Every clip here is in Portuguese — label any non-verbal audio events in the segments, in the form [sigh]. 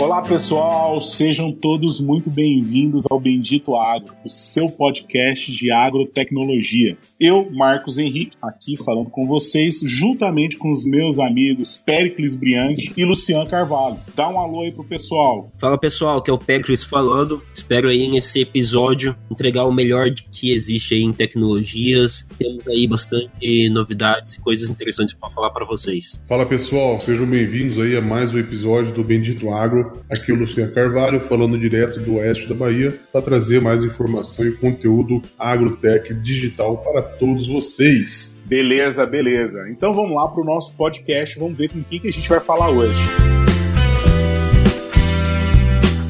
Olá pessoal, sejam todos muito bem-vindos ao Bendito Agro, o seu podcast de agrotecnologia. Eu, Marcos Henrique, aqui falando com vocês, juntamente com os meus amigos Pericles Briante e Luciano Carvalho. Dá um alô aí pro pessoal. Fala pessoal, que é o Pericles falando. Espero aí nesse episódio entregar o melhor que existe aí em tecnologias. Temos aí bastante novidades e coisas interessantes para falar para vocês. Fala pessoal, sejam bem-vindos aí a mais um episódio do Bendito Agro Aqui é o Luciano Carvalho, falando direto do oeste da Bahia, para trazer mais informação e conteúdo agrotech digital para todos vocês. Beleza, beleza. Então vamos lá para o nosso podcast, vamos ver com quem que a gente vai falar hoje.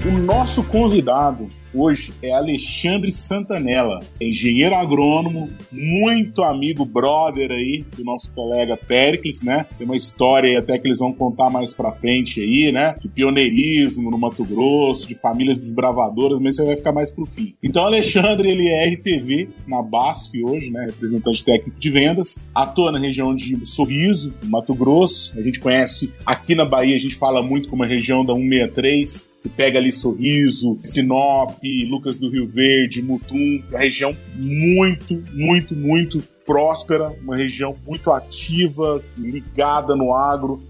O nosso convidado hoje é Alexandre Santanella, engenheiro agrônomo, muito amigo, brother aí do nosso colega Pericles, né? Tem uma história aí até que eles vão contar mais pra frente aí, né? De pioneirismo no Mato Grosso, de famílias desbravadoras, mas isso vai ficar mais pro fim. Então, Alexandre, ele é RTV na BASF hoje, né? Representante técnico de vendas, atua na região de Sorriso, Mato Grosso. A gente conhece aqui na Bahia, a gente fala muito como a região da 163, que pega ali Sorriso, Sinop, Lucas do Rio Verde, Mutum, uma região muito, muito, muito próspera, uma região muito ativa, ligada no agro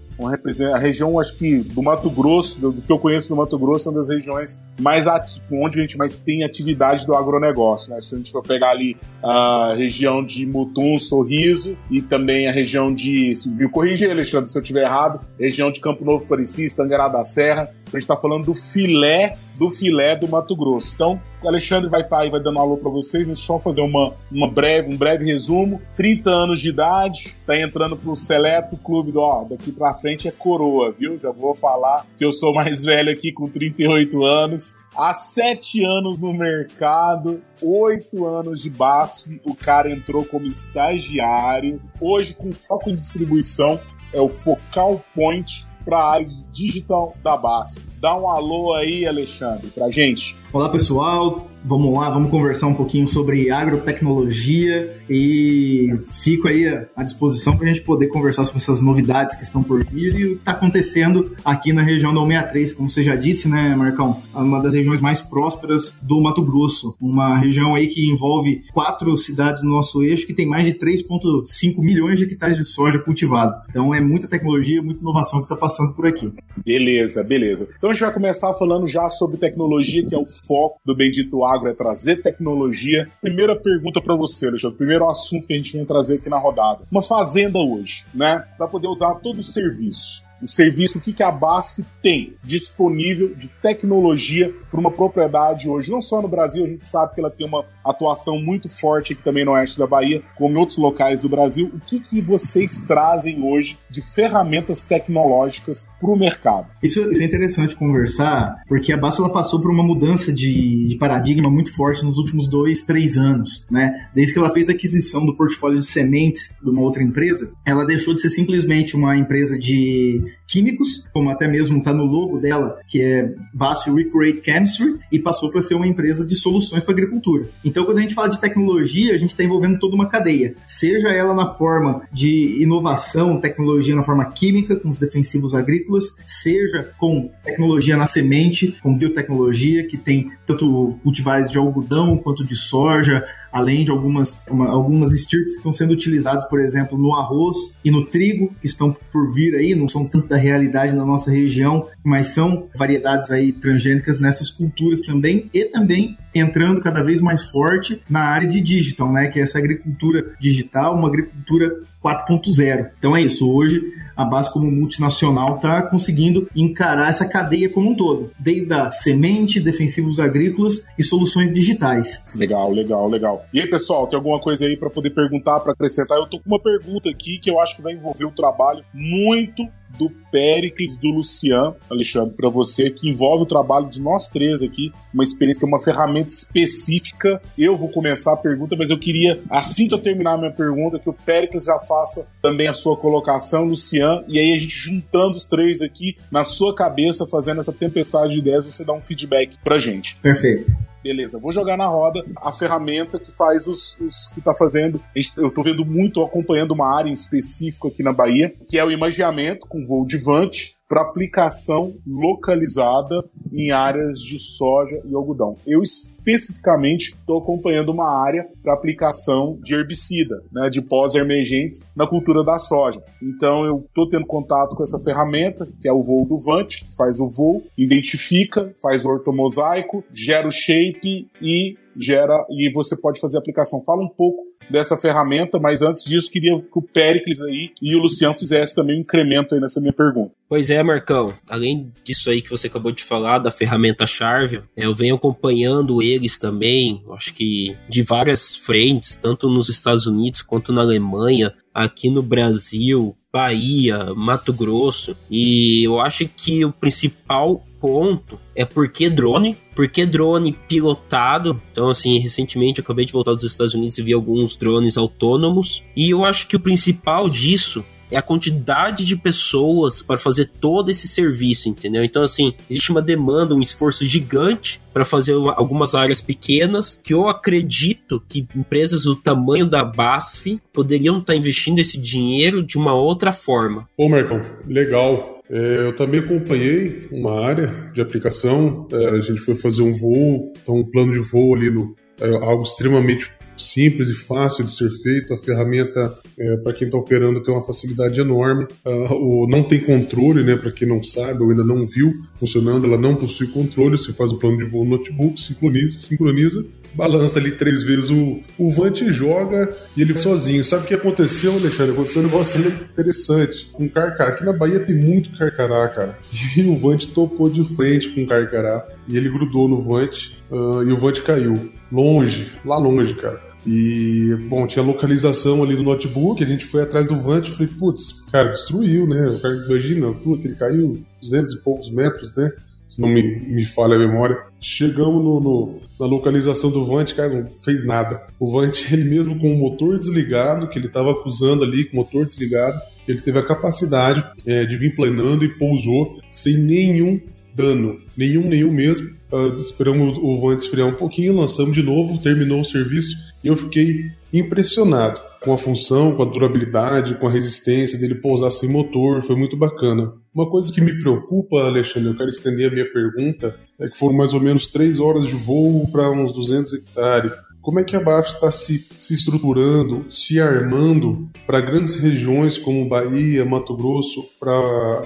a região, acho que do Mato Grosso, do, que eu conheço do Mato Grosso, é uma das regiões mais onde a gente mais tem atividade do agronegócio. Né? Se a gente for pegar ali a região de Mutum, Sorriso e também a região de. Me corrija, Alexandre, se eu estiver errado, região de Campo Novo Parecis, Tangará da Serra. A gente está falando do filé do filé do Mato Grosso. Então, o Alexandre vai estar tá aí, vai dando alô para vocês. Deixa eu só fazer uma, uma breve, um breve resumo. 30 anos de idade, tá entrando pro seleto clube do, ó, daqui para frente é coroa, viu? Já vou falar que eu sou mais velho aqui com 38 anos. Há sete anos no mercado, oito anos de BASF, o cara entrou como estagiário. Hoje, com foco em distribuição, é o Focal Point para a área digital da BASF. Dá um alô aí, Alexandre, para gente. Olá, pessoal. Vamos lá, vamos conversar um pouquinho sobre agrotecnologia e fico aí à disposição para a gente poder conversar sobre essas novidades que estão por vir e o que está acontecendo aqui na região da 163, como você já disse, né, Marcão? Uma das regiões mais prósperas do Mato Grosso. Uma região aí que envolve quatro cidades no nosso eixo que tem mais de 3,5 milhões de hectares de soja cultivado. Então é muita tecnologia, muita inovação que está passando por aqui. Beleza, beleza. Então gente vai começar falando já sobre tecnologia, que é o foco do Bendito Agro, é trazer tecnologia. Primeira pergunta para você, Alexandre. Primeiro assunto que a gente vem trazer aqui na rodada. Uma fazenda hoje, né? Para poder usar todo o serviço o serviço, o que, que a BASF tem disponível de tecnologia para uma propriedade hoje, não só no Brasil, a gente sabe que ela tem uma atuação muito forte aqui também no oeste da Bahia, como em outros locais do Brasil. O que, que vocês trazem hoje de ferramentas tecnológicas para o mercado? Isso, isso, é interessante conversar, porque a BASF ela passou por uma mudança de, de paradigma muito forte nos últimos dois, três anos, né? Desde que ela fez a aquisição do portfólio de sementes de uma outra empresa, ela deixou de ser simplesmente uma empresa de químicos, como até mesmo está no logo dela, que é BASF Recreate Chemistry, e passou para ser uma empresa de soluções para agricultura. Então, quando a gente fala de tecnologia, a gente está envolvendo toda uma cadeia, seja ela na forma de inovação, tecnologia na forma química, com os defensivos agrícolas, seja com tecnologia na semente, com biotecnologia, que tem tanto cultivares de algodão quanto de soja, além de algumas, uma, algumas estirpes que estão sendo utilizadas, por exemplo, no arroz e no trigo, que estão por vir aí, não são tanto da realidade na nossa região, mas são variedades aí transgênicas nessas culturas também, e também entrando cada vez mais forte na área de digital, né, que é essa agricultura digital, uma agricultura 4.0. Então é isso, hoje a base como multinacional está conseguindo encarar essa cadeia como um todo, desde a semente, defensivos agrícolas e soluções digitais. Legal, legal, legal. E aí, pessoal, tem alguma coisa aí para poder perguntar, para acrescentar? Eu tô com uma pergunta aqui que eu acho que vai envolver um trabalho muito do Pericles do Lucian, Alexandre, para você, que envolve o trabalho de nós três aqui, uma experiência que é uma ferramenta específica. Eu vou começar a pergunta, mas eu queria, assim que eu terminar a minha pergunta, que o Pericles já faça também a sua colocação, Lucian, e aí a gente juntando os três aqui na sua cabeça, fazendo essa tempestade de ideias, você dá um feedback pra gente. Perfeito. Beleza, vou jogar na roda a ferramenta que faz os, os que tá fazendo. Eu tô vendo muito, acompanhando uma área em específico aqui na Bahia, que é o imagiamento com voo de vante para aplicação localizada em áreas de soja e algodão. Eu especificamente estou acompanhando uma área para aplicação de herbicida, né, de pós-emergentes na cultura da soja. Então eu estou tendo contato com essa ferramenta, que é o voo do Vante, que faz o voo, identifica, faz o ortomosaico, gera o shape e gera e você pode fazer a aplicação. Fala um pouco dessa ferramenta, mas antes disso, queria que o Pericles aí e o Luciano fizessem também um incremento aí nessa minha pergunta. Pois é, Marcão. Além disso aí que você acabou de falar, da ferramenta Charvel, eu venho acompanhando eles também, acho que de várias frentes, tanto nos Estados Unidos quanto na Alemanha, aqui no Brasil, Bahia, Mato Grosso. E eu acho que o principal ponto é porque drone, porque drone pilotado. Então, assim, recentemente eu acabei de voltar dos Estados Unidos e vi alguns drones autônomos. E eu acho que o principal disso é a quantidade de pessoas para fazer todo esse serviço, entendeu? Então, assim, existe uma demanda, um esforço gigante para fazer algumas áreas pequenas que eu acredito que empresas do tamanho da BASF poderiam estar tá investindo esse dinheiro de uma outra forma. Ô, Marcão, legal. É, eu também acompanhei uma área de aplicação. É, a gente foi fazer um voo, então um plano de voo ali no é, algo extremamente simples e fácil de ser feito. A ferramenta, é, para quem está operando, tem uma facilidade enorme. Uh, o, não tem controle, né? Para quem não sabe ou ainda não viu funcionando, ela não possui controle. Você faz o plano de voo no notebook, sincroniza, sincroniza balança ali três vezes o, o Vante joga e ele sozinho. Sabe o que aconteceu, Alexandre? Aconteceu um negócio interessante. Um carcará. Aqui na Bahia tem muito carcará, cara. E o Vante topou de frente com o carcará. E ele grudou no Vante uh, e o Vante caiu. Longe, lá longe, cara. E, bom, tinha localização ali do notebook, a gente foi atrás do Vante e falei, putz, cara, destruiu, né? Imagina, que ele caiu 200 e poucos metros, né? Se não me, me falha a memória. Chegamos no, no, na localização do Vante, cara, não fez nada. O Vante, [laughs] ele mesmo com o motor desligado, que ele estava acusando ali, com o motor desligado, ele teve a capacidade é, de vir planando e pousou sem nenhum dano. Nenhum, nenhum mesmo. Uh, esperamos o Vante esfriar um pouquinho, lançamos de novo, terminou o serviço e eu fiquei impressionado com a função, com a durabilidade, com a resistência dele pousar sem motor, foi muito bacana. Uma coisa que me preocupa, Alexandre, eu quero estender a minha pergunta, é que foram mais ou menos três horas de voo para uns 200 hectares. Como é que a BAF está se, se estruturando, se armando para grandes regiões como Bahia, Mato Grosso, para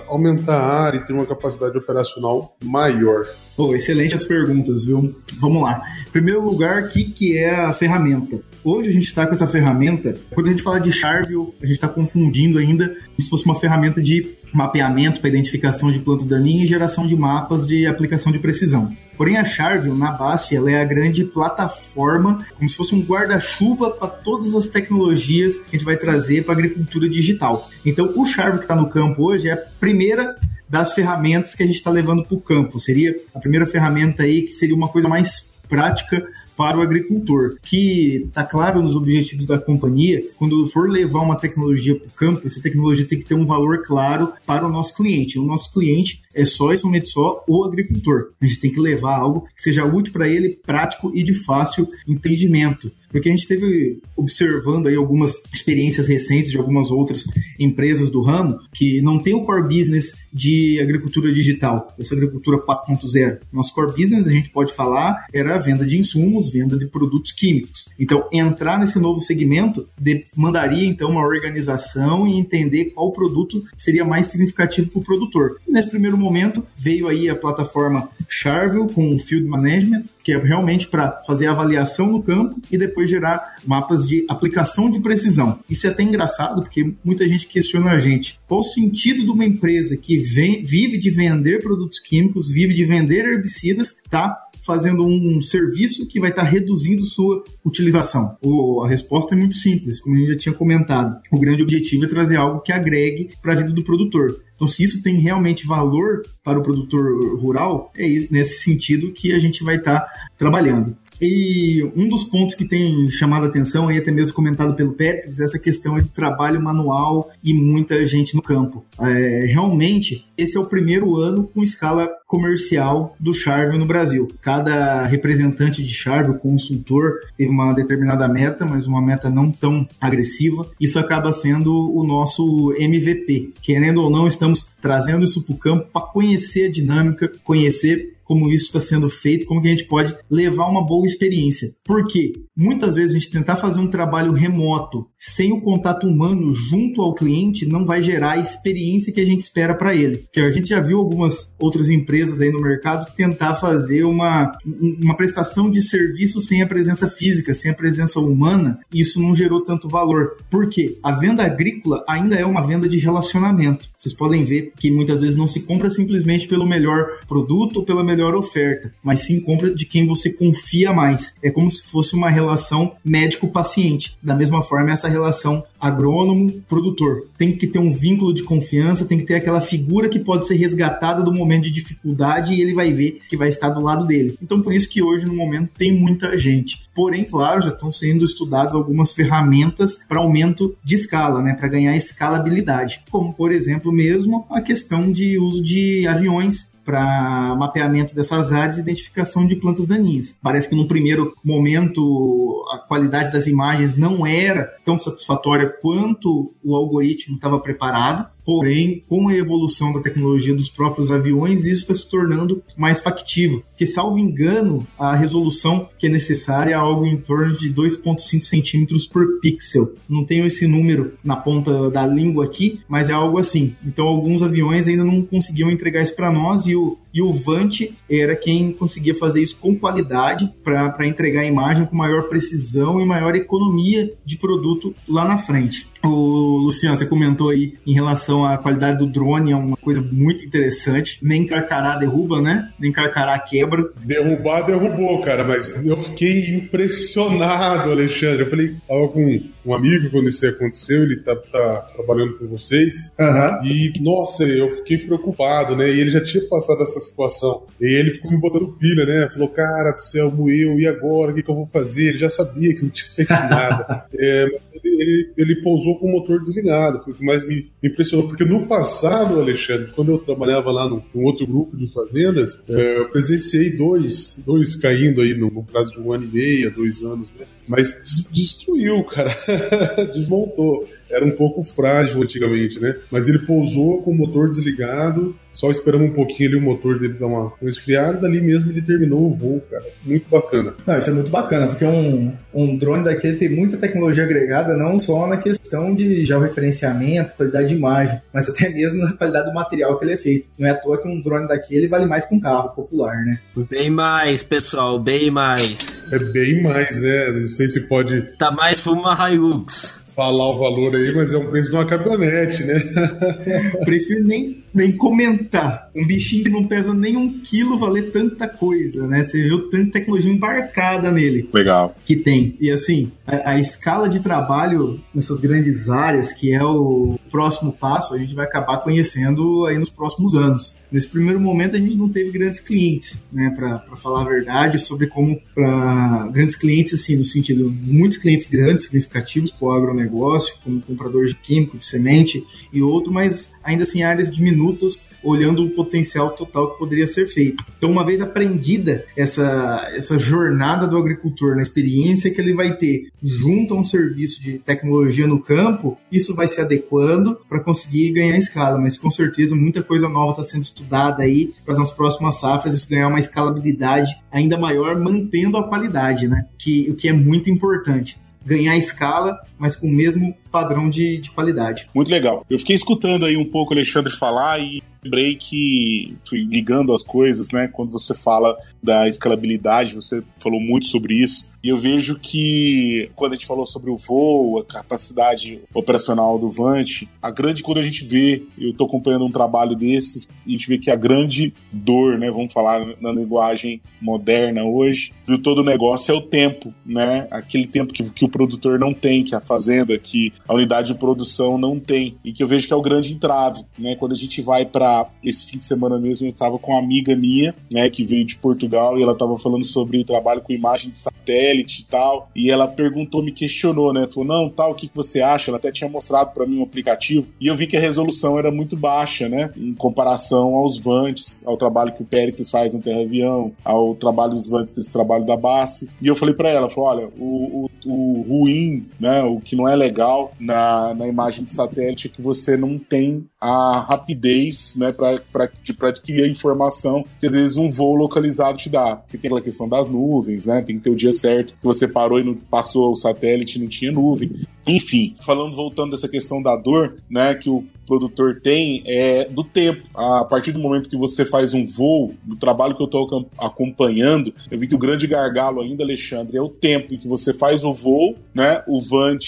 aumentar a área e ter uma capacidade operacional maior? Oh, excelente as perguntas, viu? Vamos lá. Em primeiro lugar, o que, que é a ferramenta? Hoje a gente está com essa ferramenta, quando a gente fala de Charville, a gente está confundindo ainda como se fosse uma ferramenta de mapeamento para identificação de plantas daninhas e geração de mapas de aplicação de precisão. Porém, a Charville, na BASF, ela é a grande plataforma, como se fosse um guarda-chuva para todas as tecnologias que a gente vai trazer para a agricultura digital. Então, o Charville que está no campo hoje é a primeira das ferramentas que a gente está levando para o campo. Seria a primeira ferramenta aí que seria uma coisa mais prática para o agricultor, que está claro nos objetivos da companhia, quando for levar uma tecnologia para o campo, essa tecnologia tem que ter um valor claro para o nosso cliente. O nosso cliente é só e somente só o agricultor. A gente tem que levar algo que seja útil para ele, prático e de fácil entendimento porque a gente teve observando aí algumas experiências recentes de algumas outras empresas do ramo que não tem o core business de agricultura digital, essa agricultura 4.0. Nosso core business, a gente pode falar, era a venda de insumos, venda de produtos químicos. Então, entrar nesse novo segmento demandaria então uma organização e entender qual produto seria mais significativo para o produtor. Nesse primeiro momento, veio aí a plataforma Charville com o Field Management, que é realmente para fazer avaliação no campo e depois gerar mapas de aplicação de precisão. Isso é até engraçado, porque muita gente questiona a gente qual o sentido de uma empresa que vem, vive de vender produtos químicos, vive de vender herbicidas, tá fazendo um serviço que vai estar reduzindo sua utilização? O, a resposta é muito simples, como a gente já tinha comentado. O grande objetivo é trazer algo que agregue para a vida do produtor. Então, se isso tem realmente valor para o produtor rural, é isso, nesse sentido que a gente vai estar trabalhando. E um dos pontos que tem chamado a atenção, e até mesmo comentado pelo Pérez, é essa questão do trabalho manual e muita gente no campo. É, realmente, esse é o primeiro ano com escala comercial do Charvel no Brasil. Cada representante de Charvel, consultor, teve uma determinada meta, mas uma meta não tão agressiva. Isso acaba sendo o nosso MVP. Querendo ou não, estamos trazendo isso para o campo para conhecer a dinâmica, conhecer como isso está sendo feito, como que a gente pode levar uma boa experiência. Porque muitas vezes a gente tentar fazer um trabalho remoto sem o contato humano junto ao cliente não vai gerar a experiência que a gente espera para ele. Porque a gente já viu algumas outras empresas aí no mercado tentar fazer uma, uma prestação de serviço sem a presença física, sem a presença humana, e isso não gerou tanto valor. Por quê? A venda agrícola ainda é uma venda de relacionamento. Vocês podem ver que muitas vezes não se compra simplesmente pelo melhor produto ou pela melhor melhor oferta, mas sim compra de quem você confia mais. É como se fosse uma relação médico-paciente. Da mesma forma, essa relação agrônomo-produtor. Tem que ter um vínculo de confiança, tem que ter aquela figura que pode ser resgatada do momento de dificuldade e ele vai ver que vai estar do lado dele. Então, por isso que hoje, no momento, tem muita gente. Porém, claro, já estão sendo estudadas algumas ferramentas para aumento de escala, né, para ganhar escalabilidade, como, por exemplo, mesmo a questão de uso de aviões para mapeamento dessas áreas e identificação de plantas daninhas. Parece que no primeiro momento a qualidade das imagens não era tão satisfatória quanto o algoritmo estava preparado, Porém, com a evolução da tecnologia dos próprios aviões, isso está se tornando mais factível. Porque, salvo engano, a resolução que é necessária é algo em torno de 2,5 centímetros por pixel. Não tenho esse número na ponta da língua aqui, mas é algo assim. Então, alguns aviões ainda não conseguiam entregar isso para nós e o, e o Vant era quem conseguia fazer isso com qualidade para entregar a imagem com maior precisão e maior economia de produto lá na frente. O Luciano, você comentou aí em relação à qualidade do drone, é uma coisa muito interessante. Nem carcará derruba, né? Nem carcará quebra. Derrubar, derrubou, cara, mas eu fiquei impressionado, Alexandre. Eu falei, tava com um amigo quando isso aconteceu, ele tá, tá trabalhando com vocês. Uhum. E, nossa, eu fiquei preocupado, né? E ele já tinha passado essa situação. E ele ficou me botando pilha, né? Falou, cara do céu, moeu, e agora? O que, que eu vou fazer? Ele já sabia que não tinha feito nada. [laughs] é, ele, ele, ele pousou com o motor desligado, foi o que mais me impressionou. Porque no passado, Alexandre, quando eu trabalhava lá num, num outro grupo de fazendas, é, eu presenciei dois, dois caindo aí no, no prazo de um ano e meio, dois anos, né? Mas destruiu, cara. [laughs] Desmontou. Era um pouco frágil antigamente, né? Mas ele pousou com o motor desligado, só esperamos um pouquinho ali o motor dele dar uma, uma esfriada, dali mesmo ele terminou o voo, cara. Muito bacana. Não, isso é muito bacana, porque um, um drone daquele tem muita tecnologia agregada, não só na questão de georreferenciamento, qualidade de imagem, mas até mesmo na qualidade do material que ele é feito. Não é à toa que um drone daquele vale mais que um carro popular, né? Bem mais, pessoal, bem mais. É bem mais, né? Não sei se pode. Tá mais pra uma Hilux falar o valor aí, mas é um preço de uma caminhonete, né? [laughs] Prefiro nem, nem comentar. Um bichinho que não pesa nem um quilo valer tanta coisa, né? Você viu tanta tecnologia embarcada nele. Legal. Que tem. E assim, a, a escala de trabalho nessas grandes áreas, que é o próximo passo, a gente vai acabar conhecendo aí nos próximos anos. Nesse primeiro momento, a gente não teve grandes clientes, né, para falar a verdade, sobre como para grandes clientes, assim, no sentido, muitos clientes grandes, significativos para o agronegócio, como comprador de químico, de semente e outro, mas ainda assim áreas diminutas olhando o potencial total que poderia ser feito. Então, uma vez aprendida essa, essa jornada do agricultor, na experiência que ele vai ter junto a um serviço de tecnologia no campo, isso vai se adequando para conseguir ganhar escala. Mas com certeza muita coisa nova está sendo estudada aí para nas próximas safras isso ganhar uma escalabilidade ainda maior, mantendo a qualidade, né? Que, o que é muito importante ganhar escala, mas com o mesmo padrão de, de qualidade. Muito legal. Eu fiquei escutando aí um pouco o Alexandre falar e lembrei que, ligando as coisas, né? Quando você fala da escalabilidade, você falou muito sobre isso. E eu vejo que quando a gente falou sobre o voo, a capacidade operacional do Vant, a grande, quando a gente vê, eu estou acompanhando um trabalho desses, a gente vê que a grande dor, né, vamos falar na linguagem moderna hoje, do todo o negócio é o tempo, né? Aquele tempo que, que o produtor não tem, que a fazenda, que a unidade de produção não tem, e que eu vejo que é o grande entrave, né? Quando a gente vai para esse fim de semana mesmo, eu estava com uma amiga minha, né, que veio de Portugal e ela estava falando sobre trabalho com imagem de satélite e tal. E ela perguntou, me questionou, né? Falou, não, tal, o que, que você acha? Ela até tinha mostrado para mim um aplicativo. E eu vi que a resolução era muito baixa, né? Em comparação aos Vantes, ao trabalho que o Pericles faz no Terra Avião, ao trabalho dos Vantes desse trabalho da BASF. E eu falei para ela, falei, olha, o, o, o, ruim, né? O que não é legal na, na imagem de satélite é que você não tem a rapidez, né? Para adquirir a informação que às vezes um voo localizado te dá. Porque tem aquela questão das nuvens, né? Tem que ter o dia certo que você parou e não passou o satélite não tinha nuvem. Enfim, falando, voltando dessa questão da dor, né, que o produtor tem é do tempo. A partir do momento que você faz um voo, do trabalho que eu estou acompanhando, eu vi que o grande gargalo ainda, Alexandre, é o tempo em que você faz o voo, né? O Vant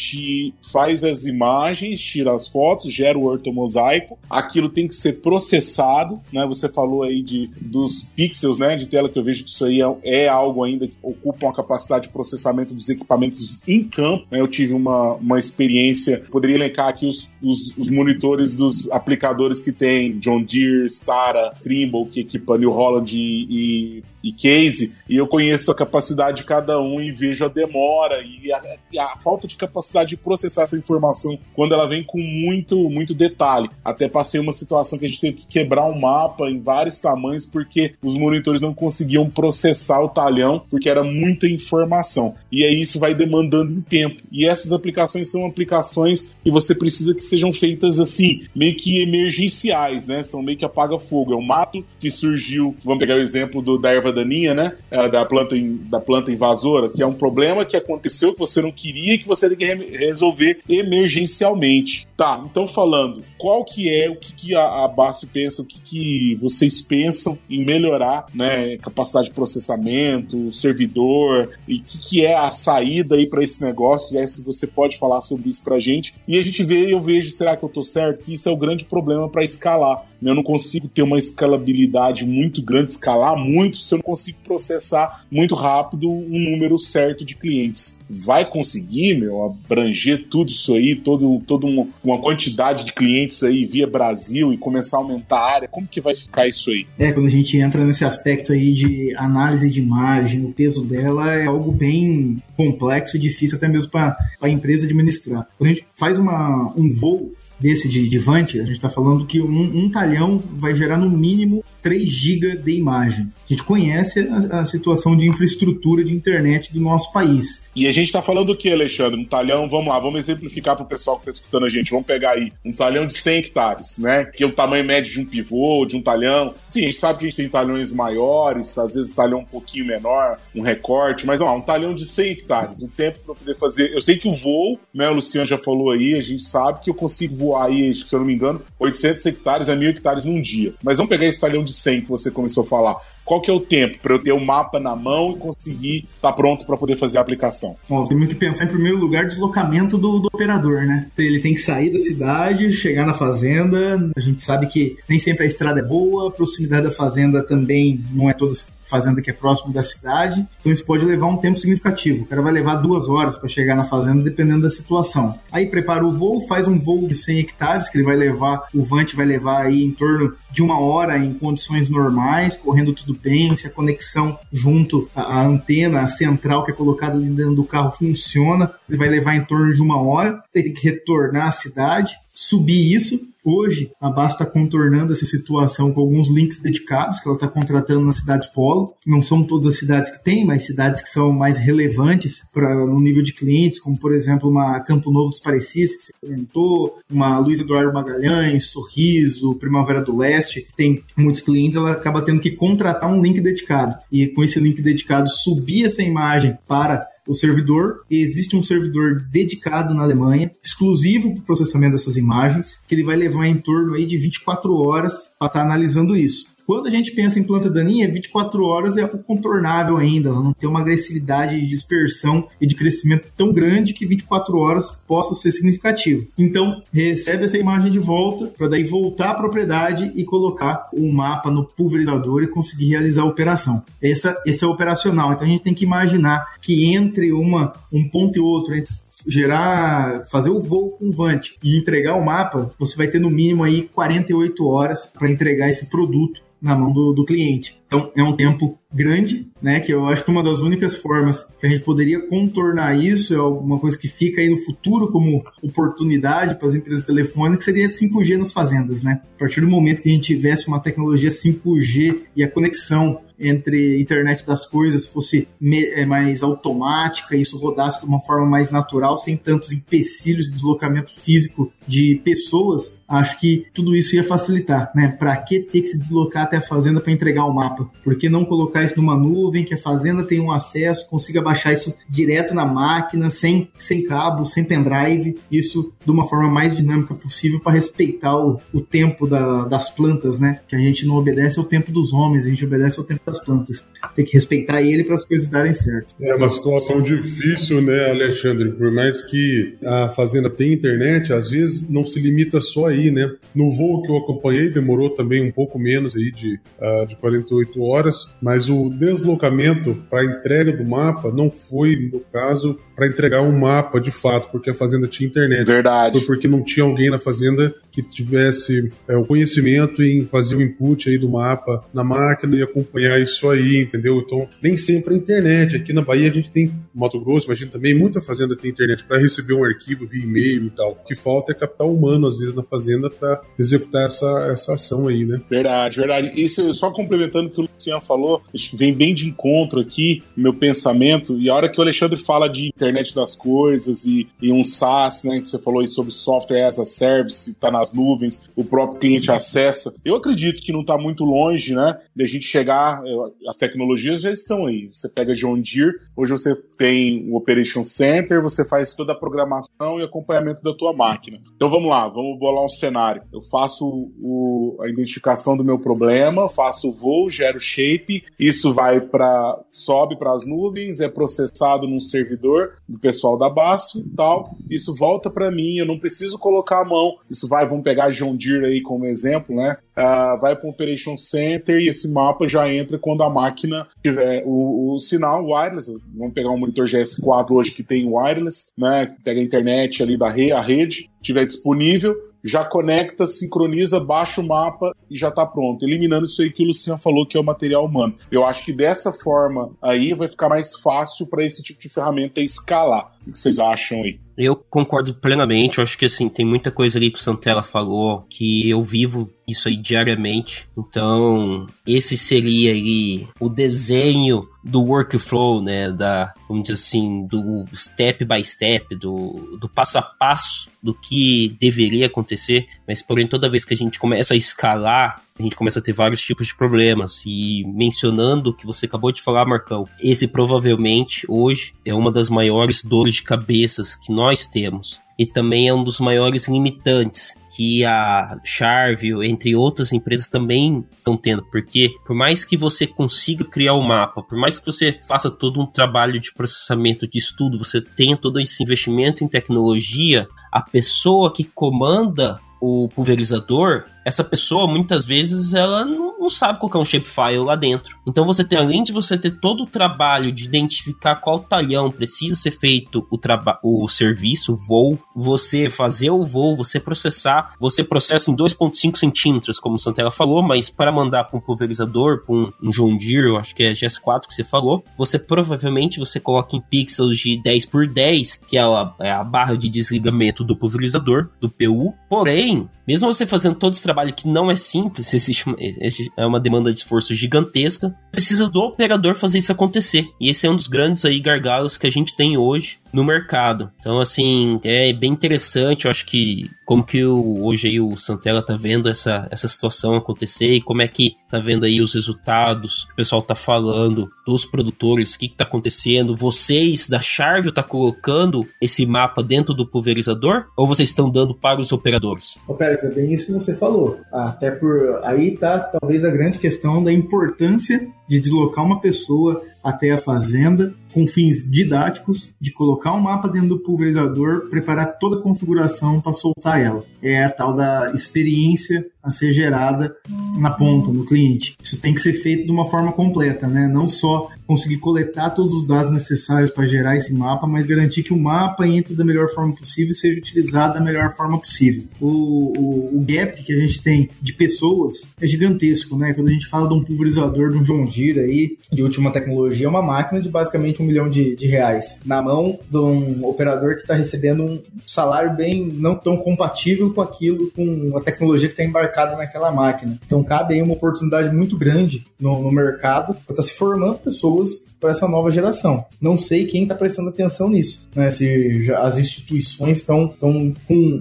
faz as imagens, tira as fotos, gera o ortomosaico, aquilo tem que ser processado, né? Você falou aí de, dos pixels, né, de tela, que eu vejo que isso aí é, é algo ainda que ocupa uma capacidade de processamento dos equipamentos em campo. Né? Eu tive uma, uma experiência, poderia elencar aqui os, os, os monitores dos aplicadores que tem John Deere, Stara, Trimble, que equipa New Holland e, e e case, e eu conheço a capacidade de cada um e vejo a demora e a, e a, falta de capacidade de processar essa informação quando ela vem com muito, muito detalhe. Até passei uma situação que a gente teve que quebrar um mapa em vários tamanhos porque os monitores não conseguiam processar o talhão porque era muita informação. E aí isso vai demandando em tempo. E essas aplicações são aplicações que você precisa que sejam feitas assim, meio que emergenciais, né? São meio que apaga-fogo. É um mato que surgiu, vamos pegar o exemplo do, da erva daninha, né? É, da planta, da planta invasora, que é um problema que aconteceu que você não queria e que você tem que resolver emergencialmente. Tá, então falando, qual que é o que, que a, a pensa, o que, que vocês pensam em melhorar, né? Capacidade de processamento, servidor, e o que, que é a saída aí para esse negócio, e se você pode falar sobre isso pra gente. E a gente vê, eu vejo, será que eu tô certo? Que isso é o grande problema para escalar. Eu não consigo ter uma escalabilidade muito grande, escalar muito, se eu não consigo processar muito rápido um número certo de clientes. Vai conseguir, meu, abranger tudo isso aí, todo, toda uma, quantidade de clientes aí via Brasil e começar a aumentar a área? Como que vai ficar isso aí? É, quando a gente entra nesse aspecto aí de análise de imagem, o peso dela é algo bem complexo e difícil até mesmo para a empresa administrar. Quando a gente faz uma, um voo desse de, de Vant, a gente está falando que um, um, talhão vai gerar no mínimo 3 GB de imagem. A gente conhece a, a, situação de infraestrutura de internet do nosso país. E a gente está falando do que, Alexandre? Um talhão, vamos lá, vamos exemplificar para o pessoal que está escutando a gente. Vamos pegar aí um talhão de 100 hectares, né? Que é o tamanho médio de um pivô, de um talhão. Sim, a gente sabe que a gente tem talhões maiores, às vezes talhão um pouquinho menor, um recorte, mas ó, um talhão de 100 hectares, o tempo para poder fazer. Eu sei que o voo, né? O Luciano já falou aí, a gente sabe que eu consigo voar aí, se eu não me engano, 800 hectares a 1.000 hectares num dia. Mas vamos pegar esse talhão de 100 que você começou a falar qual que é o tempo para eu ter o um mapa na mão e conseguir estar tá pronto para poder fazer a aplicação? Bom, temos que pensar em primeiro lugar deslocamento do, do, operador, né? Ele tem que sair da cidade, chegar na fazenda. A gente sabe que nem sempre a estrada é boa, a proximidade da fazenda também não é toda fazenda que é próximo da cidade, então isso pode levar um tempo significativo. O cara vai levar duas horas para chegar na fazenda, dependendo da situação. Aí prepara o voo, faz um voo de 100 hectares, que ele vai levar, o Vant vai levar aí em torno de uma hora em condições normais, correndo tudo bem, se a conexão junto à antena, a central que é colocada dentro do carro funciona, ele vai levar em torno de uma hora, tem que retornar à cidade, subir isso, Hoje, a Basta está contornando essa situação com alguns links dedicados que ela está contratando nas cidades polo. Não são todas as cidades que tem, mas cidades que são mais relevantes para no nível de clientes, como por exemplo uma Campo Novo dos Parecis, que você comentou, uma Luiz Eduardo Magalhães, Sorriso, Primavera do Leste, tem muitos clientes, ela acaba tendo que contratar um link dedicado. E com esse link dedicado, subir essa imagem para o servidor existe um servidor dedicado na Alemanha, exclusivo para o processamento dessas imagens, que ele vai levar em torno aí de 24 horas para estar tá analisando isso. Quando a gente pensa em planta daninha, 24 horas é contornável ainda, ela não tem uma agressividade de dispersão e de crescimento tão grande que 24 horas possa ser significativo. Então, recebe essa imagem de volta para daí voltar à propriedade e colocar o mapa no pulverizador e conseguir realizar a operação. Essa, esse é operacional. Então a gente tem que imaginar que entre uma, um ponto e outro, entre gerar, fazer o voo com o Vant e entregar o mapa, você vai ter no mínimo aí 48 horas para entregar esse produto na mão do, do cliente. Então é um tempo grande, né? Que eu acho que uma das únicas formas que a gente poderia contornar isso é alguma coisa que fica aí no futuro como oportunidade para as empresas telefônicas seria 5G nas fazendas, né? A partir do momento que a gente tivesse uma tecnologia 5G e a conexão entre internet das coisas fosse é, mais automática, isso rodasse de uma forma mais natural, sem tantos empecilhos de deslocamento físico de pessoas, acho que tudo isso ia facilitar, né? Para que ter que se deslocar até a fazenda para entregar o mapa? Por que não colocar isso numa nuvem, que a fazenda tenha um acesso, consiga baixar isso direto na máquina, sem, sem cabo, sem pendrive, isso de uma forma mais dinâmica possível para respeitar o, o tempo da, das plantas, né? Que a gente não obedece ao tempo dos homens, a gente obedece ao tempo das plantas. Tem que respeitar ele para as coisas darem certo. É uma situação difícil, né, Alexandre? Por mais que a fazenda tenha internet, às vezes não se limita só aí, né? No voo que eu acompanhei, demorou também um pouco menos aí de, uh, de 48 horas, mas o deslocamento para a entrega do mapa não foi, no caso, para entregar um mapa de fato, porque a fazenda tinha internet. Verdade. Foi porque não tinha alguém na fazenda que tivesse é, o conhecimento em fazer o input aí do mapa na máquina e acompanhar isso aí, entendeu? Então, nem sempre a internet. Aqui na Bahia a gente tem Mato Grosso, imagina também, muita fazenda tem internet para receber um arquivo via e-mail e tal. O que falta é capital humano, às vezes, na fazenda para executar essa, essa ação aí, né? Verdade, verdade. Isso, só complementando o que o Luciano falou, vem bem de encontro aqui, meu pensamento, e a hora que o Alexandre fala de internet das coisas e, e um SaaS, né, que você falou aí sobre software as a service, está nas nuvens, o próprio cliente acessa, eu acredito que não está muito longe, né, de a gente chegar, as tecnologias já estão aí, você pega John Deere, hoje você tem o Operation Center, você faz toda a programação e acompanhamento da tua máquina. Então vamos lá, vamos bolar um cenário. Eu faço o, a identificação do meu problema, faço o voo, gero shape, isso vai para sobe para as nuvens, é processado num servidor do pessoal da BASF e tal. Isso volta para mim, eu não preciso colocar a mão. Isso vai, vamos pegar John Deere aí como exemplo, né? Uh, vai para o Operation Center e esse mapa já entra quando a máquina tiver o, o sinal wireless. Vamos pegar um monitor GS4 hoje que tem wireless, né? Pega a internet ali da rede, a rede, tiver disponível já conecta, sincroniza, baixa o mapa e já está pronto, eliminando isso aí que o Luciano falou que é o material humano. Eu acho que dessa forma aí vai ficar mais fácil para esse tipo de ferramenta escalar. O que vocês acham aí? Eu concordo plenamente. Eu acho que assim, tem muita coisa ali que o Santella falou que eu vivo isso aí diariamente. Então, esse seria ali o desenho do workflow, né? Da, vamos dizer assim, do step by step, do, do passo a passo do que deveria acontecer. Mas, porém, toda vez que a gente começa a escalar a gente começa a ter vários tipos de problemas. E mencionando o que você acabou de falar, Marcão, esse provavelmente hoje é uma das maiores dores de cabeças que nós temos. E também é um dos maiores limitantes que a Charvio, entre outras empresas, também estão tendo. Porque por mais que você consiga criar o um mapa, por mais que você faça todo um trabalho de processamento, de estudo, você tenha todo esse investimento em tecnologia, a pessoa que comanda o pulverizador, essa pessoa muitas vezes ela não, não, sabe qual é um shapefile lá dentro. Então você tem, além de você ter todo o trabalho de identificar qual talhão precisa ser feito o, o serviço, o voo, você fazer o voo, você processar, você processa em 2.5 centímetros, como o Santella falou, mas para mandar para um pulverizador, para um, um John Deere, eu acho que é GS4 que você falou, você provavelmente você coloca em pixels de 10 por 10, que é a, é a barra de desligamento do pulverizador, do PU. Porém, mesmo você fazendo todo esse trabalho que não é simples, existe uma, é uma demanda de esforço gigantesca, precisa do operador fazer isso acontecer. E esse é um dos grandes aí gargalos que a gente tem hoje no mercado. Então, assim, é bem interessante. Eu acho que como que o, hoje aí o Santella tá vendo essa, essa situação acontecer e como é que tá vendo aí os resultados, o pessoal tá falando dos produtores, o que, que tá acontecendo, vocês da Charvio tá colocando esse mapa dentro do pulverizador ou vocês estão dando para os operadores? Ô Pérez, é bem isso que você falou. Até por aí tá talvez a grande questão da importância de deslocar uma pessoa até a fazenda com fins didáticos, de colocar um mapa dentro do pulverizador, preparar toda a configuração para soltar ela. É a tal da experiência a ser gerada na ponta, no cliente. Isso tem que ser feito de uma forma completa, né? Não só conseguir coletar todos os dados necessários para gerar esse mapa, mas garantir que o mapa entre da melhor forma possível e seja utilizado da melhor forma possível. O, o, o, gap que a gente tem de pessoas é gigantesco, né? Quando a gente fala de um pulverizador, de um John Deere aí, de última tecnologia, é uma máquina de basicamente um milhão de, de reais na mão de um operador que está recebendo um salário bem não tão compatível com aquilo, com a tecnologia que está embarcada naquela máquina. Então cabe aí uma oportunidade muito grande no, no mercado para estar tá se formando pessoas pessoas para essa nova geração. Não sei quem está prestando atenção nisso, né? Se já, as instituições estão com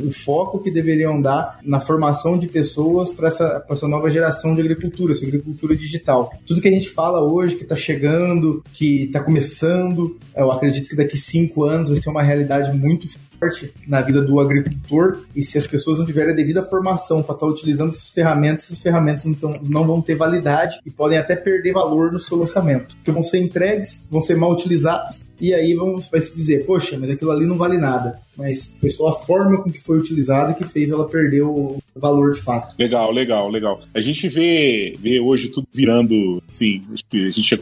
o foco que deveriam dar na formação de pessoas para essa, essa nova geração de agricultura, essa agricultura digital. Tudo que a gente fala hoje, que está chegando, que está começando, eu acredito que daqui cinco anos vai ser uma realidade muito forte na vida do agricultor e se as pessoas não tiverem a devida formação para estar tá utilizando essas ferramentas, essas ferramentas não, tão, não vão ter validade e podem até perder valor no seu lançamento, porque vão ser entregues, vão ser mal utilizadas e aí vão, vai se dizer, poxa, mas aquilo ali não vale nada. Mas foi só a forma com que foi utilizada que fez ela perder o valor de fato. Legal, legal, legal. A gente vê, vê hoje tudo virando, sim, a gente tinha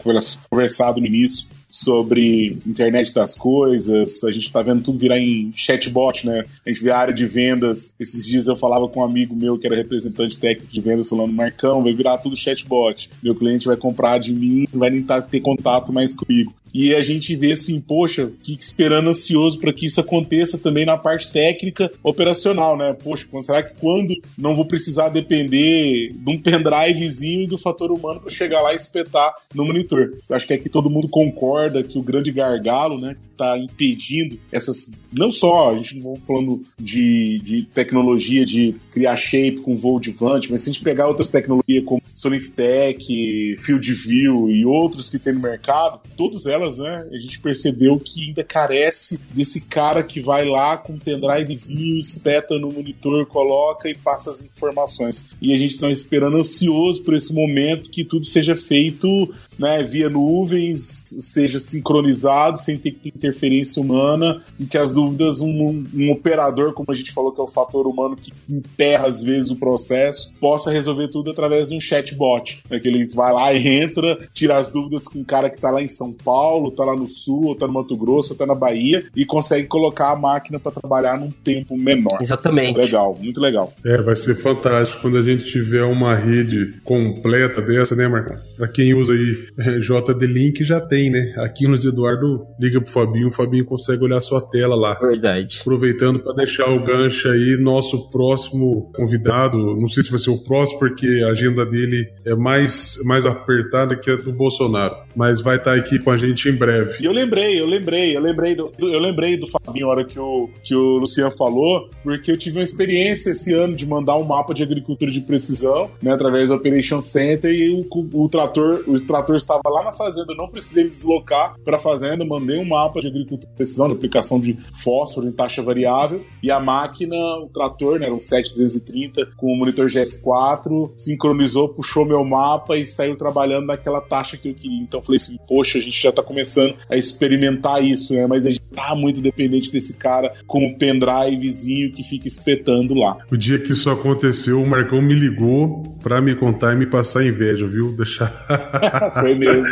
conversado no início, sobre internet das coisas, a gente está vendo tudo virar em chatbot, né? A gente vê a área de vendas. Esses dias eu falava com um amigo meu que era representante técnico de vendas, falando: Marcão, vai virar tudo chatbot. Meu cliente vai comprar de mim, não vai nem tá, ter contato mais comigo. E a gente vê assim, poxa, fica esperando ansioso para que isso aconteça também na parte técnica operacional, né? Poxa, será que quando não vou precisar depender de um pendrivezinho e do fator humano para chegar lá e espetar no monitor? Eu acho que aqui todo mundo concorda que o grande gargalo, né, está impedindo essas. Não só, a gente não está falando de, de tecnologia de criar shape com voo de vante, mas se a gente pegar outras tecnologias como Soniftech, Field View e outros que tem no mercado, todas elas, né, a gente percebeu que ainda carece desse cara que vai lá com um pendrivezinho, espeta no monitor, coloca e passa as informações. E a gente está esperando ansioso por esse momento que tudo seja feito né, via nuvens, seja sincronizado, sem ter que ter interferência humana, e que as dúvidas, um, um, operador, como a gente falou, que é o fator humano que emperra às vezes o processo, possa resolver tudo através de um chatbot. Né, que ele vai lá e entra, tira as dúvidas com um cara que está lá em São Paulo, está lá no Sul, ou tá no Mato Grosso, ou tá na Bahia, e consegue colocar a máquina para trabalhar num tempo menor. Exatamente. Legal, muito legal. É, vai ser fantástico quando a gente tiver uma rede completa dessa, né, Marcão? Para quem usa aí JD Link já tem, né? Aqui nos Eduardo liga pro Fabinho, o Fabinho consegue olhar sua tela lá. Verdade. Aproveitando para deixar o gancho aí, nosso próximo convidado, não sei se vai ser o próximo, porque a agenda dele é mais, mais apertada que a do Bolsonaro, mas vai estar tá aqui com a gente em breve. E eu lembrei, eu lembrei, eu lembrei do, eu lembrei do Fabinho na hora que o, que o Luciano falou, porque eu tive uma experiência esse ano de mandar um mapa de agricultura de precisão, né, através do Operation Center e o, o trator, o trator estava lá na fazenda, não precisei me deslocar para a fazenda, mandei um mapa de agricultura de precisão, de aplicação de fósforo em taxa variável, e a máquina, o trator, né, era um 7230 com o monitor GS4, sincronizou, puxou meu mapa e saiu trabalhando naquela taxa que eu queria. Então eu falei assim, poxa, a gente já está começando a experimentar isso, né, mas a gente tá muito dependente desse cara com o pendrivezinho que fica espetando lá. O dia que isso aconteceu, o Marcão me ligou para me contar e me passar inveja, viu? Deixar. [laughs] [laughs] Foi mesmo.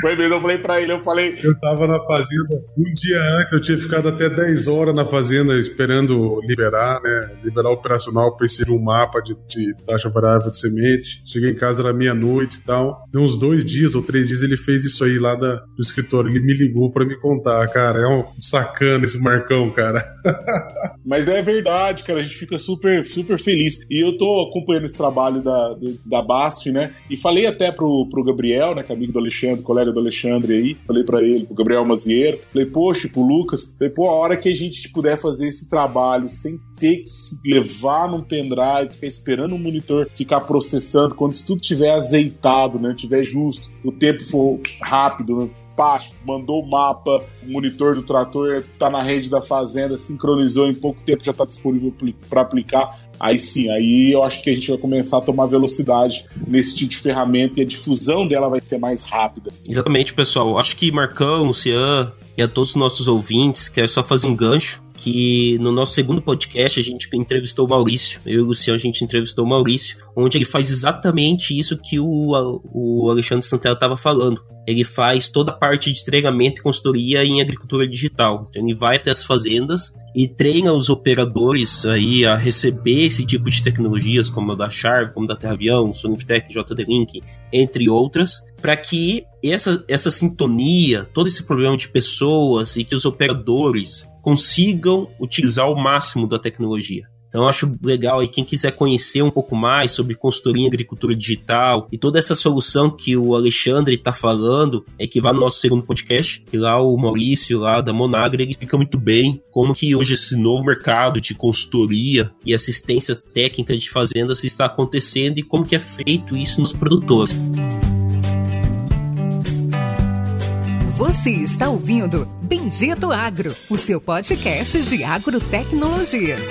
Foi mesmo. Eu falei pra ele, eu falei. Eu tava na fazenda um dia antes, eu tinha ficado até 10 horas na fazenda esperando liberar, né? Liberar operacional para inserir um mapa de, de, taxa variável de semente. Cheguei em casa, era meia-noite e tal. Deu uns dois dias ou três dias ele fez isso aí lá da, do escritório. Ele me ligou para me contar, cara. É um sacana esse Marcão, cara. [laughs] Mas é verdade, cara, a gente fica super, super feliz. E eu tô acompanhando esse trabalho da, da BASF, né? E falei até pro, pro Gabriel, né, é amigo do Alexandre, colega do Alexandre aí, falei para ele, pro Gabriel Mazieiro, falei, poxa, pro Lucas, falei, pô, a hora que a gente puder fazer esse trabalho sem ter que se levar num pendrive, ficar esperando o monitor ficar processando, quando isso tudo tiver azeitado, né, tiver justo, o tempo for rápido, né, pá, mandou o mapa, o monitor do trator tá na rede da fazenda, sincronizou em pouco tempo, já está disponível para aplicar. Aí sim, aí eu acho que a gente vai começar a tomar velocidade nesse tipo de ferramenta e a difusão dela vai ser mais rápida. Exatamente, pessoal. Acho que Marcão, Lucian e a todos os nossos ouvintes, quero só fazer um gancho que no nosso segundo podcast a gente entrevistou o Maurício, eu e o Luciano a gente entrevistou o Maurício, onde ele faz exatamente isso que o, o Alexandre Santella estava falando. Ele faz toda a parte de treinamento e consultoria em agricultura digital. Então ele vai até as fazendas e treina os operadores aí a receber esse tipo de tecnologias, como a da Sharp, como da TerraVião, Soniftech, JD-Link, entre outras, para que essa, essa sintonia, todo esse problema de pessoas e que os operadores consigam utilizar o máximo da tecnologia. Então eu acho legal aí quem quiser conhecer um pouco mais sobre consultoria em agricultura digital e toda essa solução que o Alexandre está falando, é que vá no nosso segundo podcast, que lá o Maurício lá da Monagra, ele explica muito bem como que hoje esse novo mercado de consultoria e assistência técnica de fazendas está acontecendo e como que é feito isso nos produtores. Você está ouvindo Bendito Agro, o seu podcast de agrotecnologias.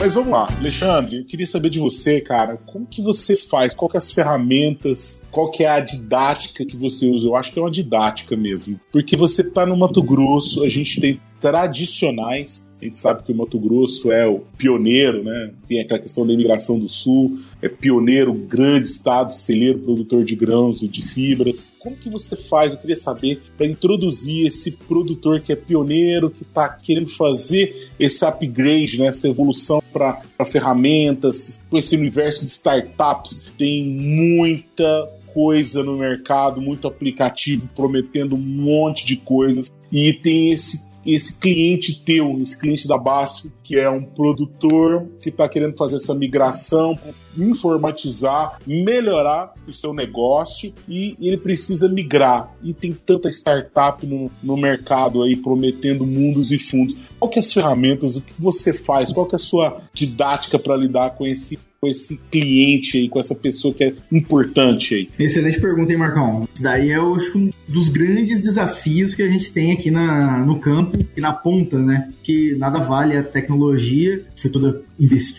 Mas vamos lá, Alexandre, eu queria saber de você, cara, como que você faz? Qual que é as ferramentas? Qual que é a didática que você usa? Eu acho que é uma didática mesmo. Porque você está no Mato Grosso, a gente tem tradicionais a gente sabe que o Mato Grosso é o pioneiro, né? Tem aquela questão da imigração do sul, é pioneiro, grande estado, celeiro, produtor de grãos e de fibras. Como que você faz? Eu queria saber para introduzir esse produtor que é pioneiro, que está querendo fazer esse upgrade, né? Essa evolução para ferramentas, com esse universo de startups, tem muita coisa no mercado, muito aplicativo prometendo um monte de coisas e tem esse esse cliente teu, esse cliente da Basf, que é um produtor que está querendo fazer essa migração, informatizar, melhorar o seu negócio e ele precisa migrar. E tem tanta startup no, no mercado aí prometendo mundos e fundos. Qual que é as ferramentas, o que você faz, qual que é a sua didática para lidar com esse com esse cliente aí, com essa pessoa que é importante aí? Excelente pergunta, hein, Marcão? Isso daí é, acho, um dos grandes desafios que a gente tem aqui na, no campo e na ponta, né? Que nada vale a tecnologia, foi, toda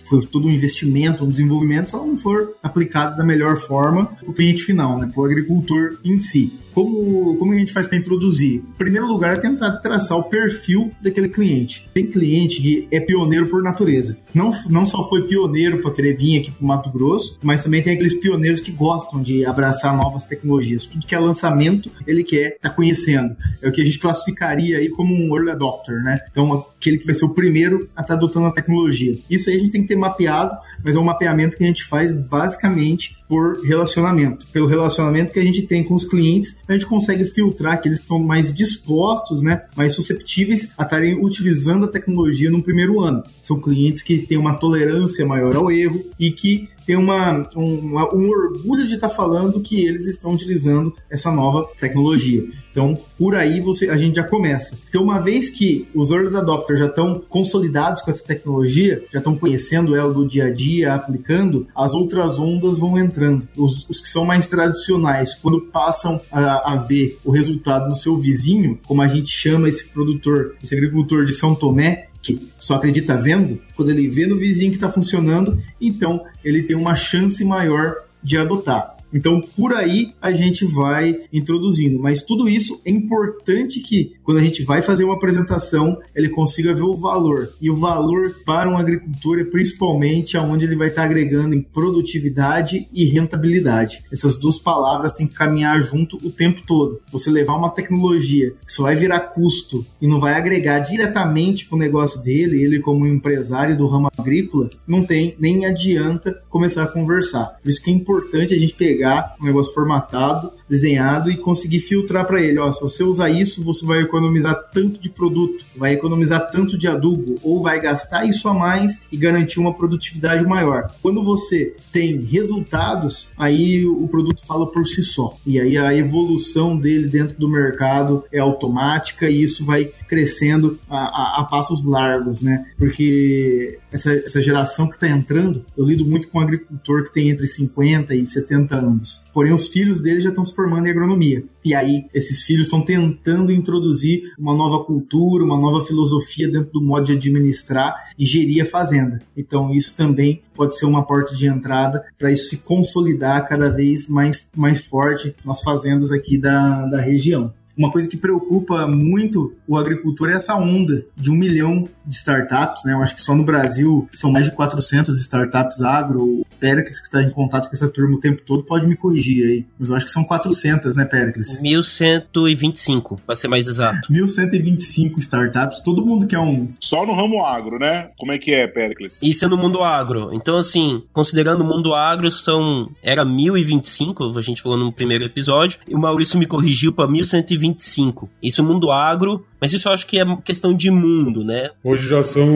foi todo um investimento, um desenvolvimento, se ela não for aplicado da melhor forma para o cliente final, né? Para o agricultor em si. Como, como a gente faz para introduzir? Em primeiro lugar, é tentar traçar o perfil daquele cliente. Tem cliente que é pioneiro por natureza. Não, não só foi pioneiro para querer vir aqui para o Mato Grosso, mas também tem aqueles pioneiros que gostam de abraçar novas tecnologias. Tudo que é lançamento, ele quer estar tá conhecendo. É o que a gente classificaria aí como um early adopter, né? Então, aquele que vai ser o primeiro a estar tá adotando a tecnologia. Isso aí a gente tem que ter mapeado, mas é um mapeamento que a gente faz basicamente por relacionamento. Pelo relacionamento que a gente tem com os clientes, a gente consegue filtrar aqueles que estão mais dispostos, né, mais susceptíveis a estarem utilizando a tecnologia no primeiro ano. São clientes que têm uma tolerância maior ao erro e que tem uma, um, um orgulho de estar tá falando que eles estão utilizando essa nova tecnologia. Então, por aí você, a gente já começa. Então, uma vez que os early adopters já estão consolidados com essa tecnologia, já estão conhecendo ela do dia a dia, aplicando, as outras ondas vão entrando. Os, os que são mais tradicionais, quando passam a, a, ver o resultado no seu vizinho, como a gente chama esse produtor, esse agricultor de São Tomé, que só acredita vendo, quando ele vê no vizinho que está funcionando, então ele tem uma chance maior de adotar. Então, por aí a gente vai introduzindo. Mas tudo isso é importante que, quando a gente vai fazer uma apresentação, ele consiga ver o valor. E o valor para um agricultor é principalmente aonde ele vai estar agregando em produtividade e rentabilidade. Essas duas palavras têm que caminhar junto o tempo todo. Você levar uma tecnologia que só vai virar custo e não vai agregar diretamente para o negócio dele, ele como empresário do ramo agrícola, não tem nem adianta começar a conversar. Por isso que é importante a gente pegar pegar um negócio formatado, desenhado e conseguir filtrar para ele, ó, se você usar isso, você vai economizar tanto de produto, vai economizar tanto de adubo ou vai gastar isso a mais e garantir uma produtividade maior. Quando você tem resultados, aí o produto fala por si só. E aí a evolução dele dentro do mercado é automática e isso vai crescendo a, a, a passos largos, né? Porque essa, essa geração que está entrando, eu lido muito com um agricultor que tem entre 50 e 70 anos. Porém, os filhos dele já estão se formando em agronomia. E aí, esses filhos estão tentando introduzir uma nova cultura, uma nova filosofia dentro do modo de administrar e gerir a fazenda. Então, isso também pode ser uma porta de entrada para isso se consolidar cada vez mais, mais forte nas fazendas aqui da, da região. Uma coisa que preocupa muito o agricultor é essa onda de um milhão de startups, né? Eu acho que só no Brasil são mais de 400 startups agro. O Pericles, que está em contato com essa turma o tempo todo, pode me corrigir aí. Mas eu acho que são 400, né, Pericles? 1125, para ser mais exato. 1125 startups. Todo mundo quer um. Só no ramo agro, né? Como é que é, Pericles? Isso é no mundo agro. Então, assim, considerando o mundo agro, são. Era 1025, a gente falou no primeiro episódio, e o Maurício me corrigiu para 1125. 2025. Isso mundo agro, mas isso eu acho que é questão de mundo, né? Hoje já são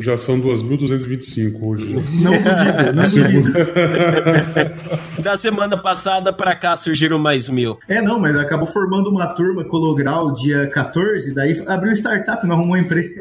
já são 2.225 hoje. [laughs] Não duvido, não [laughs] Da semana passada para cá surgiram mais mil. É, não, mas acabou formando uma turma cologral dia 14, daí abriu startup, não arrumou emprego. [laughs]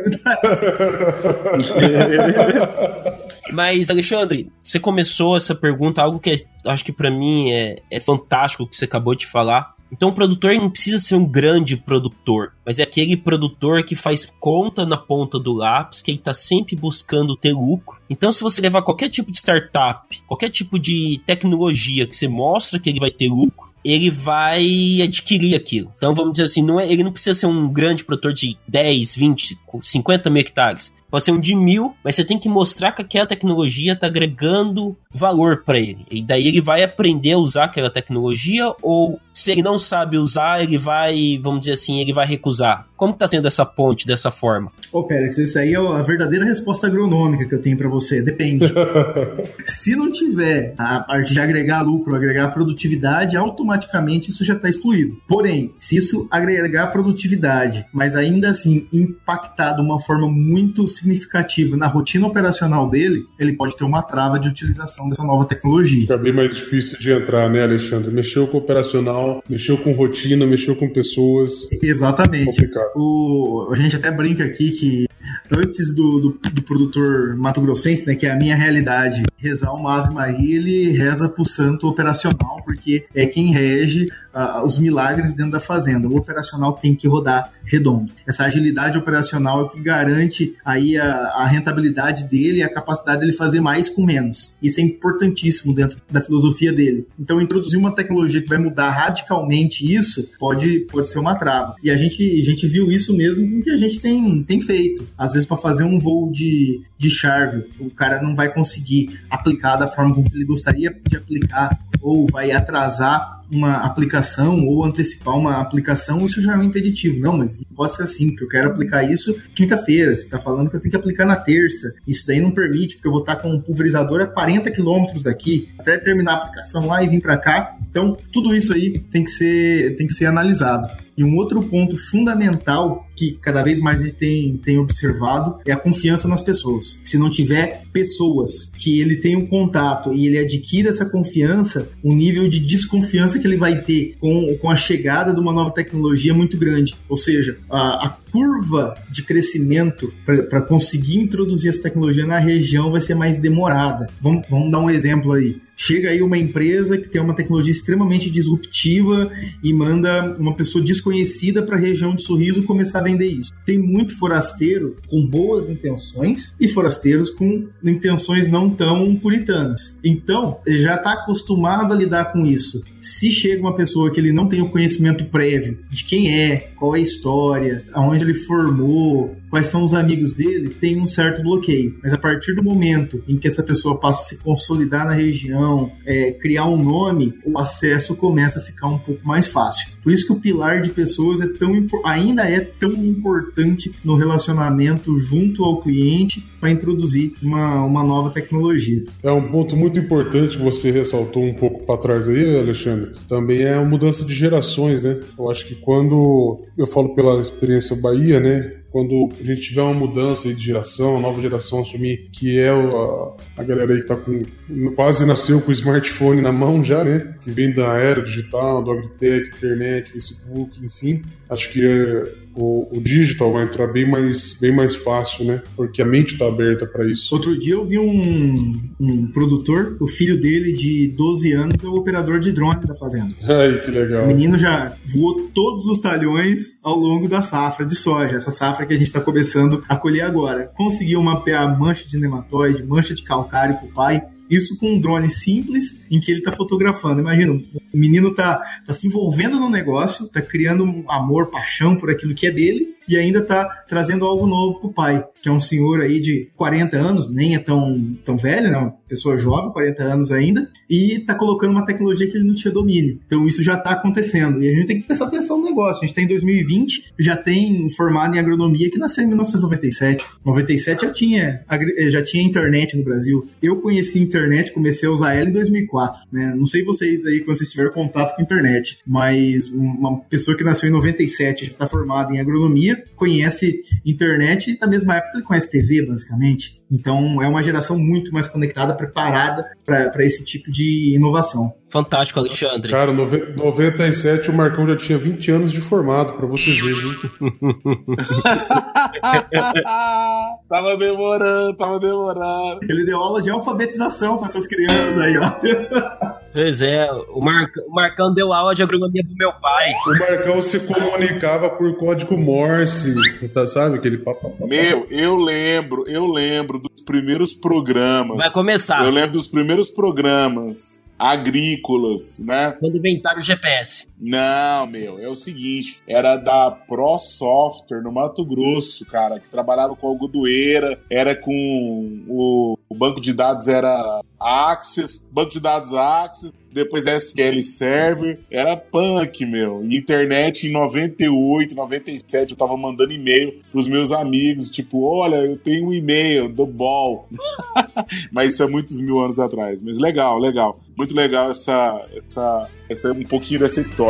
Mas, Alexandre, você começou essa pergunta, algo que é, acho que para mim é, é fantástico que você acabou de falar, então o produtor não precisa ser um grande produtor, mas é aquele produtor que faz conta na ponta do lápis, que ele está sempre buscando ter lucro. Então se você levar qualquer tipo de startup, qualquer tipo de tecnologia que você mostra que ele vai ter lucro, ele vai adquirir aquilo. Então vamos dizer assim, não é, ele não precisa ser um grande produtor de 10, 20, 50 mil hectares. Pode ser um de mil, mas você tem que mostrar que aquela tecnologia está agregando valor para ele. E daí ele vai aprender a usar aquela tecnologia ou se ele não sabe usar, ele vai, vamos dizer assim, ele vai recusar. Como está sendo essa ponte dessa forma? Ô, Pérez, isso aí é a verdadeira resposta agronômica que eu tenho para você. Depende. [laughs] se não tiver a parte de agregar lucro, agregar produtividade, automaticamente isso já está excluído. Porém, se isso agregar produtividade, mas ainda assim impactar de uma forma muito significativa na rotina operacional dele, ele pode ter uma trava de utilização dessa nova tecnologia. Fica bem mais difícil de entrar, né, Alexandre? Mexeu com operacional, mexeu com rotina, mexeu com pessoas. Exatamente. Complicado. O, a gente até brinca aqui que antes do, do, do, produtor Mato Grossense, né, que é a minha realidade, rezar uma Ave Maria, ele reza pro santo operacional, porque é quem rege uh, os milagres dentro da fazenda. O operacional tem que rodar redondo. Essa agilidade operacional é que garante aí a, a rentabilidade dele e a capacidade dele fazer mais com menos. Isso é importantíssimo dentro da filosofia dele. Então, introduzir uma tecnologia que vai mudar radicalmente isso pode, pode ser uma trava. E a gente, a gente viu isso mesmo com o que a gente tem, tem feito. Às vezes, para fazer um voo de, de Charvel, o cara não vai conseguir aplicar da forma como ele gostaria de aplicar, ou vai atrasar uma aplicação ou antecipar uma aplicação, isso já é um impeditivo. Não, mas pode ser assim, porque eu quero aplicar isso quinta-feira. Você está falando que eu tenho que aplicar na terça. Isso daí não permite, porque eu vou estar com um pulverizador a 40 quilômetros daqui, até terminar a aplicação lá e vir para cá. Então, tudo isso aí tem que ser, tem que ser analisado. E um outro ponto fundamental que cada vez mais a gente tem, tem observado é a confiança nas pessoas. Se não tiver pessoas que ele tenha um contato e ele adquira essa confiança, o nível de desconfiança que ele vai ter com, com a chegada de uma nova tecnologia é muito grande. Ou seja, a, a curva de crescimento para conseguir introduzir essa tecnologia na região vai ser mais demorada. Vamos, vamos dar um exemplo aí. Chega aí uma empresa que tem uma tecnologia extremamente disruptiva e manda uma pessoa desconhecida para a região de Sorriso começar a vender isso. Tem muito forasteiro com boas intenções e forasteiros com intenções não tão puritanas. Então, já está acostumado a lidar com isso. Se chega uma pessoa que ele não tem o conhecimento prévio de quem é, qual é a história, aonde ele formou, quais são os amigos dele, tem um certo bloqueio. Mas a partir do momento em que essa pessoa passa a se consolidar na região, é, criar um nome, o acesso começa a ficar um pouco mais fácil. Por isso que o pilar de pessoas é tão ainda é tão importante no relacionamento junto ao cliente para introduzir uma, uma nova tecnologia. É um ponto muito importante que você ressaltou um pouco para trás aí, Alexandre. Também é a mudança de gerações, né? Eu acho que quando eu falo pela experiência Bahia, né? quando a gente tiver uma mudança de geração, a nova geração assumir que é a, a galera aí que tá com quase nasceu com o smartphone na mão já, né? Que vem da era digital, do agritech, internet, Facebook, enfim. Acho que é, o, o, digital vai entrar bem mais, bem mais fácil, né? Porque a mente está aberta para isso. Outro dia eu vi um, um produtor, o filho dele de 12 anos é o operador de drone da fazenda. Ai, que legal. O menino já voou todos os talhões ao longo da safra de soja, essa safra que a gente está começando a colher agora. Conseguiu mapear mancha de nematóide, mancha de calcário para o pai isso com um drone simples em que ele está fotografando. Imagina, o menino está tá se envolvendo no negócio, está criando um amor, paixão por aquilo que é dele e ainda está trazendo algo novo para o pai, que é um senhor aí de 40 anos, nem é tão, tão velho, né? Pessoa jovem, 40 anos ainda, e está colocando uma tecnologia que ele não tinha domínio. Então isso já está acontecendo. E a gente tem que prestar atenção no negócio. A gente está em 2020, já tem formado em agronomia que nasceu em 1997. 97 já tinha, já tinha internet no Brasil. Eu conheci a internet, comecei a usar ela em 2004. Né? Não sei vocês aí quando vocês tiveram contato com internet, mas uma pessoa que nasceu em 97 já está formada em agronomia, conhece internet na mesma época que conhece TV, basicamente. Então é uma geração muito mais conectada, preparada para esse tipo de inovação. Fantástico, Alexandre. Cara, 97 o Marcão já tinha 20 anos de formado, para vocês verem, viu? [laughs] tava demorando, tava demorando. Ele deu aula de alfabetização para essas crianças aí, ó. [laughs] Pois é, o, Mar... o Marcão deu aula de agronomia pro meu pai. O Marcão se comunicava por código Morse, você tá, sabe? Aquele papo. Meu, eu lembro, eu lembro dos primeiros programas. Vai começar. Eu lembro dos primeiros programas agrícolas, né? Quando inventaram o GPS. Não, meu, é o seguinte, era da Pro Software no Mato Grosso, cara, que trabalhava com algodoeira, era com o, o banco de dados era Access, banco de dados Access, depois SQL Server, era punk, meu. internet em 98, 97, eu tava mandando e-mail pros meus amigos, tipo, olha, eu tenho um e-mail do Ball. [laughs] Mas isso é muitos mil anos atrás. Mas legal, legal. Muito legal essa, essa, essa um pouquinho dessa história.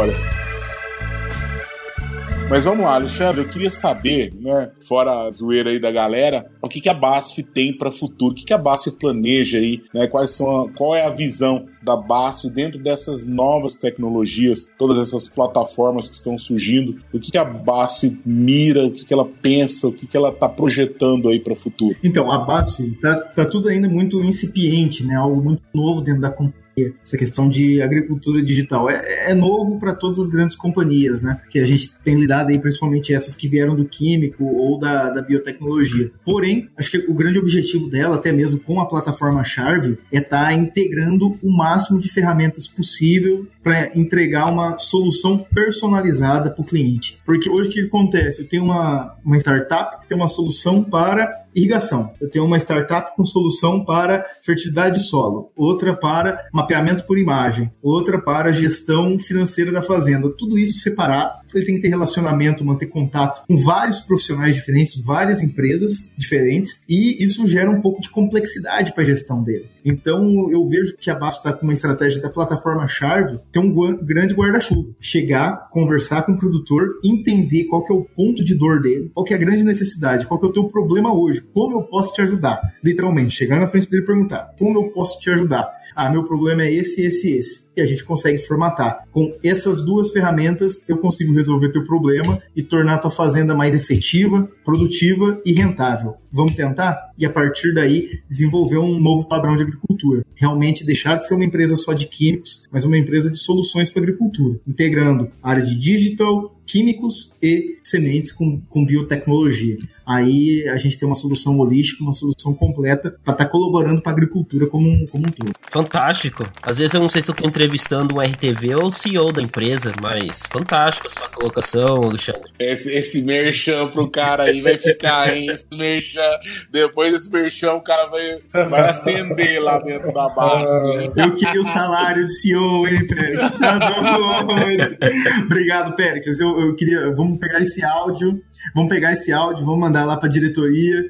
Mas vamos lá, Alexandre, eu queria saber, né, fora a zoeira aí da galera, o que, que a BASF tem para futuro, o que, que a BASF planeja aí, né, quais são qual é a visão da BASF dentro dessas novas tecnologias, todas essas plataformas que estão surgindo, o que, que a BASF mira, o que, que ela pensa, o que, que ela está projetando aí para o futuro? Então, a BASF está tá tudo ainda muito incipiente, né, algo muito novo dentro da companhia essa questão de agricultura digital. É, é novo para todas as grandes companhias, né? Que a gente tem lidado aí, principalmente essas que vieram do químico ou da, da biotecnologia. Porém, acho que o grande objetivo dela, até mesmo com a plataforma Charve, é estar tá integrando o máximo de ferramentas possível para entregar uma solução personalizada para o cliente. Porque hoje o que acontece? Eu tenho uma, uma startup que tem uma solução para irrigação. Eu tenho uma startup com solução para fertilidade de solo, outra para mapeamento por imagem, outra para gestão financeira da fazenda. Tudo isso separado. Ele tem que ter relacionamento, manter contato com vários profissionais diferentes, várias empresas diferentes, e isso gera um pouco de complexidade para a gestão dele. Então, eu vejo que a Basto está com uma estratégia da plataforma Charve, ter um grande guarda-chuva. Chegar, conversar com o produtor, entender qual que é o ponto de dor dele, qual que é a grande necessidade, qual que é o teu problema hoje, como eu posso te ajudar. Literalmente, chegar na frente dele e perguntar, como eu posso te ajudar? Ah, meu problema é esse, esse, esse. E a gente consegue formatar. Com essas duas ferramentas, eu consigo resolver teu problema e tornar tua fazenda mais efetiva, produtiva e rentável. Vamos tentar? E a partir daí, desenvolver um novo padrão de agricultura. Realmente deixar de ser uma empresa só de químicos, mas uma empresa de soluções para agricultura, integrando a área de digital, químicos e sementes com, com biotecnologia. Aí a gente tem uma solução holística, uma solução completa para estar tá colaborando para a agricultura como um, como um todo. Fantástico. Às vezes eu não sei se eu estou entrevistando um RTV ou o CEO da empresa, mas fantástico a sua colocação, Alexandre. Esse, esse merchan pro cara aí vai ficar, hein? Esse merchan, depois desse merchan o cara vai, vai acender lá dentro da base. Eu queria o salário de CEO, hein, Pérez? Tá [laughs] Obrigado, Pérez. Eu, eu queria. Vamos pegar esse áudio Vamos pegar esse áudio, vamos mandar lá para a diretoria.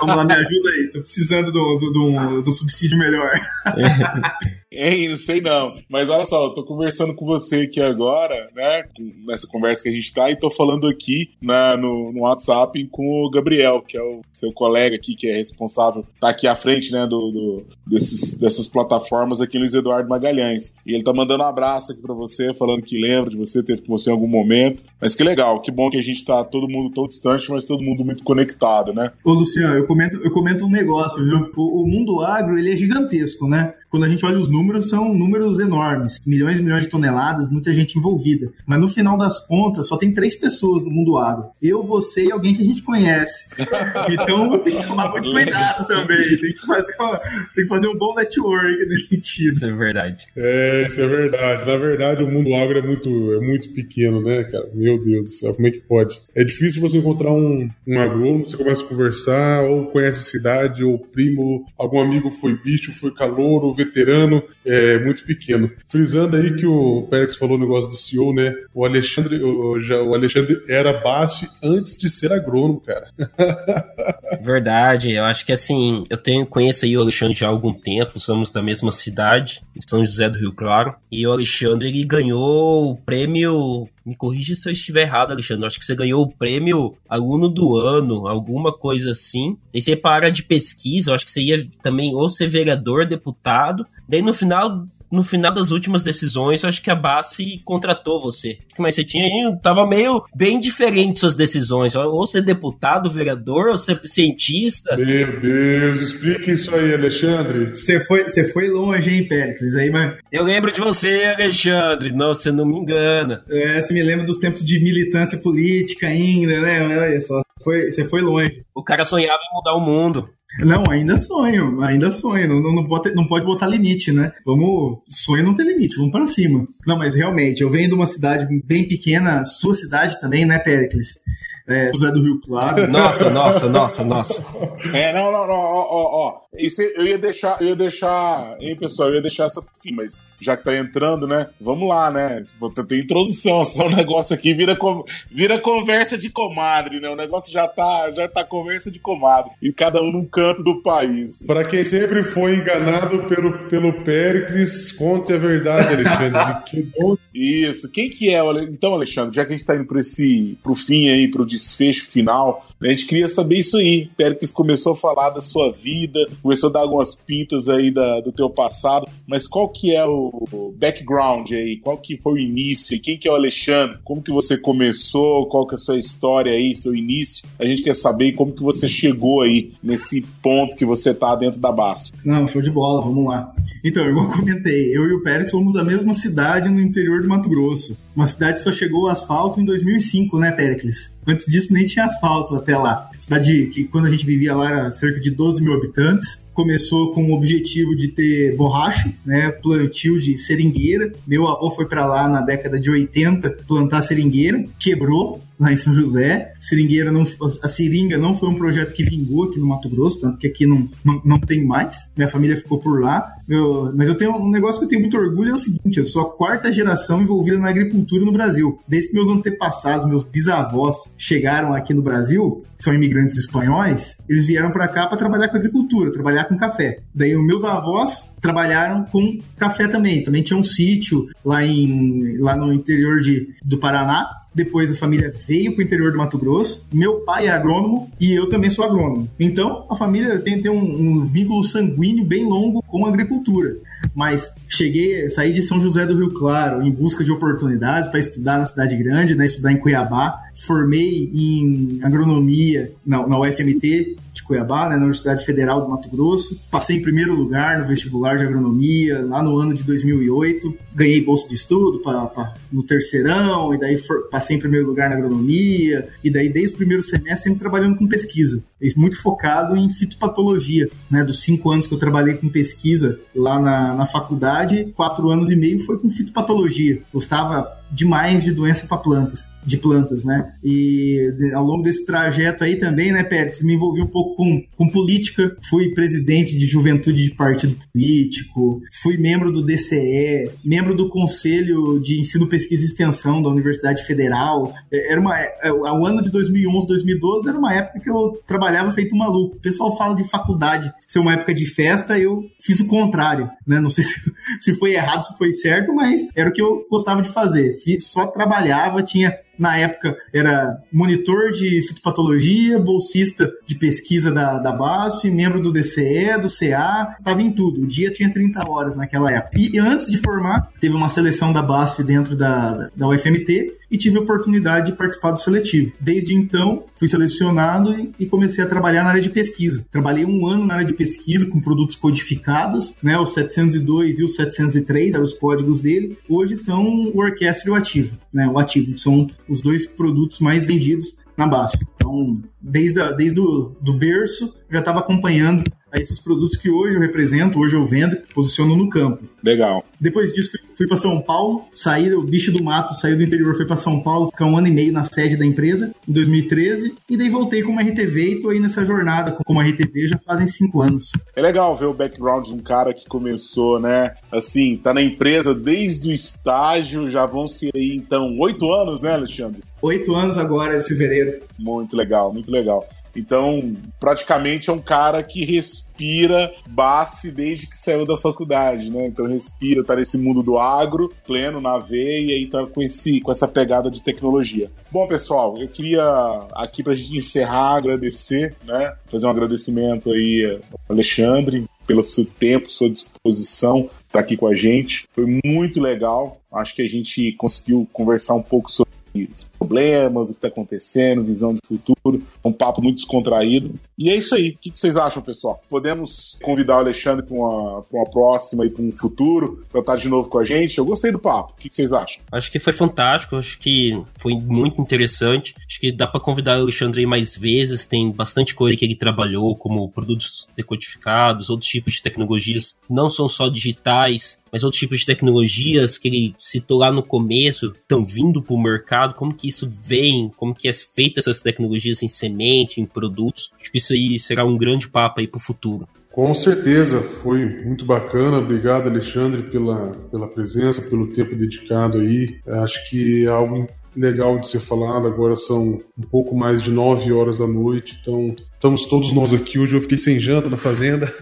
Vamos lá, me ajuda aí. Tô precisando de um subsídio melhor. [laughs] Hein, não sei não. Mas olha só, eu tô conversando com você aqui agora, né? Nessa conversa que a gente tá, e tô falando aqui na, no, no WhatsApp com o Gabriel, que é o seu colega aqui, que é responsável, tá aqui à frente, né, do, do desses, dessas plataformas aqui, Luiz Eduardo Magalhães. E ele tá mandando um abraço aqui para você, falando que lembra de você, teve com você em algum momento. Mas que legal, que bom que a gente tá todo mundo tão distante, mas todo mundo muito conectado, né? Ô, Luciano, eu comento, eu comento um negócio, viu? O, o mundo agro, ele é gigantesco, né? Quando a gente olha os números, são números enormes, milhões e milhões de toneladas, muita gente envolvida. Mas no final das contas, só tem três pessoas no mundo agro: eu, você e alguém que a gente conhece. [laughs] Então tem que tomar muito cuidado também. Tem que fazer, uma, tem que fazer um bom network nesse sentido. Isso é verdade. É, isso é verdade. Na verdade, o mundo agro é muito, é muito pequeno, né, cara? Meu Deus do céu, como é que pode? É difícil você encontrar um, um agrônomo, você começa a conversar, ou conhece a cidade, ou primo, algum amigo foi bicho, foi calor, ou veterano, é muito pequeno. Frisando aí que o Pérez falou o negócio do CEO, né? O Alexandre, o, já, o Alexandre era baixo antes de ser agrônomo, cara. [laughs] Verdade, eu acho que assim, eu tenho, conheço aí o Alexandre já há algum tempo, somos da mesma cidade, em São José do Rio Claro, e o Alexandre ele ganhou o prêmio me corrija se eu estiver errado, Alexandre. Acho que você ganhou o prêmio aluno do ano, alguma coisa assim. E você para de pesquisa, eu acho que você ia também ou ser vereador, deputado. Daí no final no final das últimas decisões, eu acho que a base contratou você. Mas você tinha, tava meio bem diferente suas decisões. Ou ser deputado, vereador, ou ser cientista. Meu Deus, explique isso aí, Alexandre. Você foi, você foi longe, hein, Péricles? Aí, mas... Eu lembro de você, Alexandre. Não, você não me engana. É, você me lembra dos tempos de militância política ainda, né? Olha só, foi, você foi longe. O cara sonhava em mudar o mundo. Não, ainda sonho, ainda sonho. Não, não, pode, não pode botar limite, né? Vamos. Sonho não tem limite, vamos para cima. Não, mas realmente, eu venho de uma cidade bem pequena, sua cidade também, né, Pericles? É, José do Rio Claro. Nossa, nossa, nossa, nossa. É, não, não, não, ó, ó, ó. Isso eu ia deixar, eu ia deixar, hein, pessoal, eu ia deixar essa fim, mas já que tá entrando, né? Vamos lá, né? Vou ter introdução, [laughs] só o negócio aqui vira, vira conversa de comadre, né? O negócio já tá, já tá conversa de comadre. E cada um num canto do país. Para quem sempre foi enganado pelo, pelo Péricles, conte a verdade, Alexandre. que Isso. Quem que é? Então, Alexandre, já que a gente tá indo pro, esse, pro fim aí, pro desfecho final, a gente queria saber isso aí. Péricles começou a falar da sua vida, começou a dar algumas pintas aí da, do teu passado, mas qual que é o background aí? Qual que foi o início? Quem que é o Alexandre? Como que você começou? Qual que é a sua história aí, seu início? A gente quer saber como que você chegou aí nesse ponto que você tá dentro da base. Não, show de bola, vamos lá. Então, [laughs] eu comentei, eu e o Pérez somos da mesma cidade no interior de Mato Grosso. Uma cidade que só chegou ao asfalto em 2005, né, Péricles? Antes disso nem tinha asfalto até lá. Cidade que quando a gente vivia lá era cerca de 12 mil habitantes começou com o objetivo de ter borracha, né, plantio de seringueira. Meu avô foi para lá na década de 80 plantar seringueira, quebrou, lá em São José. Seringueira não, a seringa não foi um projeto que vingou aqui no Mato Grosso, tanto que aqui não, não, não tem mais. Minha família ficou por lá. Eu, mas eu tenho um negócio que eu tenho muito orgulho: é o seguinte, eu sou a quarta geração envolvida na agricultura no Brasil. Desde que meus antepassados, meus bisavós, chegaram aqui no Brasil, são imigrantes espanhóis, eles vieram para cá para trabalhar com agricultura, trabalhar com café. Daí os meus avós trabalharam com café também. Também tinha um sítio lá, em, lá no interior de, do Paraná depois a família veio para o interior do Mato Grosso. Meu pai é agrônomo e eu também sou agrônomo. Então a família tem, tem um, um vínculo sanguíneo bem longo com a agricultura. Mas cheguei, saí de São José do Rio Claro em busca de oportunidades para estudar na cidade grande, né, estudar em Cuiabá. Formei em agronomia na, na UFMT de Cuiabá, né, na Universidade Federal do Mato Grosso. Passei em primeiro lugar no vestibular de agronomia lá no ano de 2008. Ganhei bolsa de estudo pra, pra no terceirão, e daí for, passei em primeiro lugar na agronomia, e daí desde o primeiro semestre sempre trabalhando com pesquisa, muito focado em fitopatologia. Né, dos cinco anos que eu trabalhei com pesquisa lá na, na faculdade, quatro anos e meio foi com fitopatologia. Gostava demais de doença para plantas, de plantas, né? E ao longo desse trajeto aí também, né, Pérez, me envolvi um pouco com, com política, fui presidente de juventude de partido político, fui membro do DCE, membro do Conselho de Ensino, Pesquisa e Extensão da Universidade Federal. É, era uma, é, o ano de 2011, 2012 era uma época que eu trabalhava feito maluco. O pessoal fala de faculdade ser uma época de festa, eu fiz o contrário, né? Não sei se, [laughs] se foi errado, se foi certo, mas era o que eu gostava de fazer só trabalhava, tinha na época era monitor de fitopatologia, bolsista de pesquisa da, da BASF, membro do DCE, do CA, estava em tudo. O dia tinha 30 horas naquela época. E antes de formar, teve uma seleção da BASF dentro da, da UFMT e tive a oportunidade de participar do seletivo. Desde então, fui selecionado e, comecei a trabalhar na área de pesquisa. Trabalhei um ano na área de pesquisa com produtos codificados, né, o 702 e o 703 eram os códigos dele. Hoje são o orquestra e o ativo, né, o ativo, são os dois produtos mais vendidos na BASF. Então, desde, a, desde o do berço, já estava acompanhando a esses produtos que hoje eu represento, hoje eu vendo, posiciono no campo. Legal. Depois disso, fui, fui para São Paulo, saí, o bicho do mato, saiu do interior, foi para São Paulo, ficar um ano e meio na sede da empresa, em 2013, e daí voltei como RTV e tô aí nessa jornada como RTV já fazem cinco anos. É legal ver o background de um cara que começou, né? Assim, tá na empresa desde o estágio, já vão ser aí, então, oito anos, né, Alexandre? Oito anos agora, de fevereiro. Muito legal, muito legal. Então, praticamente é um cara que respira BASF desde que saiu da faculdade, né? Então respira, tá nesse mundo do agro, pleno na veia, e tá com, esse, com essa pegada de tecnologia. Bom, pessoal, eu queria aqui pra gente encerrar, agradecer, né? Fazer um agradecimento aí ao Alexandre pelo seu tempo, sua disposição, estar tá aqui com a gente. Foi muito legal. Acho que a gente conseguiu conversar um pouco sobre problemas, o que está acontecendo, visão de futuro. Um papo muito descontraído. E é isso aí. O que vocês acham, pessoal? Podemos convidar o Alexandre para uma, uma próxima e para um futuro, para estar de novo com a gente? Eu gostei do papo. O que vocês acham? Acho que foi fantástico, acho que foi muito interessante. Acho que dá para convidar o Alexandre aí mais vezes. Tem bastante coisa que ele trabalhou, como produtos decodificados, outros tipos de tecnologias que não são só digitais, mas outros tipos de tecnologias que ele citou lá no começo estão vindo para o mercado, como que isso vem, como que é feita essas tecnologias em semente, em produtos. Acho que isso aí será um grande papo aí para o futuro. Com certeza, foi muito bacana. Obrigado, Alexandre, pela, pela presença, pelo tempo dedicado aí. Acho que é algo legal de ser falado. Agora são um pouco mais de nove horas da noite, então Estamos todos nós aqui. Hoje eu fiquei sem janta na fazenda.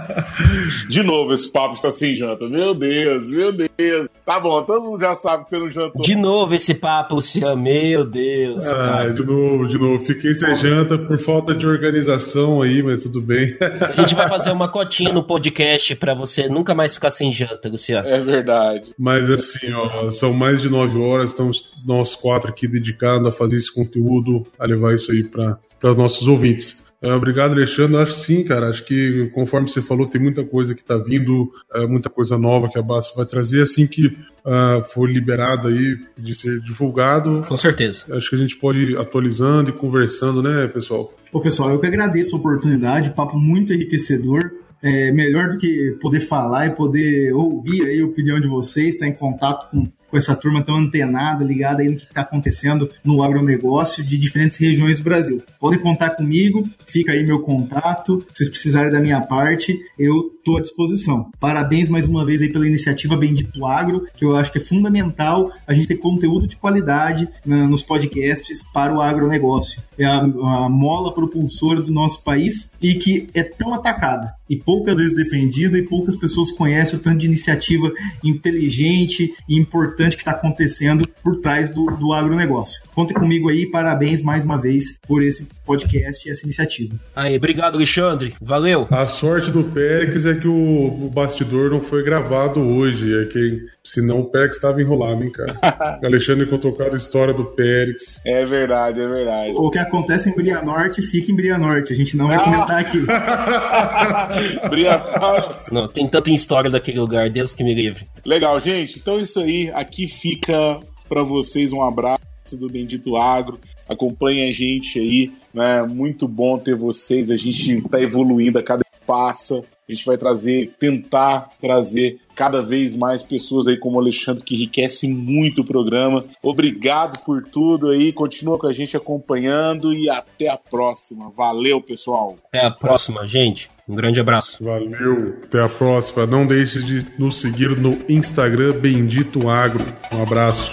[laughs] De novo, esse papo está sem janta. Meu Deus, meu Deus. Tá bom, todo mundo já sabe que você não jantou. De novo esse papo, Luciano. Meu Deus. Ah, de novo, de novo. Fiquei sem janta por falta de organização aí, mas tudo bem. A gente vai fazer uma cotinha no podcast para você nunca mais ficar sem janta, Luciano. É verdade. Mas assim, ó, são mais de nove horas. Estamos nós quatro aqui dedicados a fazer esse conteúdo, a levar isso aí para para os nossos ouvintes. Uh, obrigado, Alexandre. Acho sim, cara. Acho que, conforme você falou, tem muita coisa que está vindo, uh, muita coisa nova que a Basta vai trazer. Assim que uh, for liberado aí, de ser divulgado. Com certeza. Acho que a gente pode ir atualizando e conversando, né, pessoal? Ô, pessoal, eu que agradeço a oportunidade, papo muito enriquecedor. É melhor do que poder falar e poder ouvir aí a opinião de vocês, estar em contato com com essa turma tão antenada, ligada aí no que está acontecendo no agronegócio de diferentes regiões do Brasil. Podem contar comigo, fica aí meu contato. Se vocês precisarem da minha parte, eu estou à disposição. Parabéns mais uma vez aí pela iniciativa Bendito Agro, que eu acho que é fundamental a gente ter conteúdo de qualidade né, nos podcasts para o agronegócio. É a, a mola propulsora do nosso país e que é tão atacada e poucas vezes defendida e poucas pessoas conhecem o tanto de iniciativa inteligente e importante importante que está acontecendo por trás do, do agronegócio. Contem comigo aí, parabéns mais uma vez por esse podcast e essa iniciativa. Aí, obrigado, Alexandre. Valeu. A sorte do Périx é que o, o bastidor não foi gravado hoje, é que senão o Périx estava enrolado, hein, cara. [laughs] Alexandre contou cada história do Périx. É verdade, é verdade. O que acontece em Bria Norte fica em Bria Norte. A gente não vai ah. comentar aqui. [laughs] Bria Não, tem tanta história daquele lugar, Deus que me livre. Legal, gente. Então é isso aí. Aqui fica para vocês um abraço do Bendito Agro. Acompanhe a gente aí, né? Muito bom ter vocês. A gente está evoluindo a cada passa. A gente vai trazer, tentar trazer cada vez mais pessoas aí como o Alexandre que enriquecem muito o programa. Obrigado por tudo aí, continua com a gente acompanhando e até a próxima. Valeu, pessoal. Até a próxima, gente. Um grande abraço. Valeu, até a próxima. Não deixe de nos seguir no Instagram Bendito Agro. Um abraço.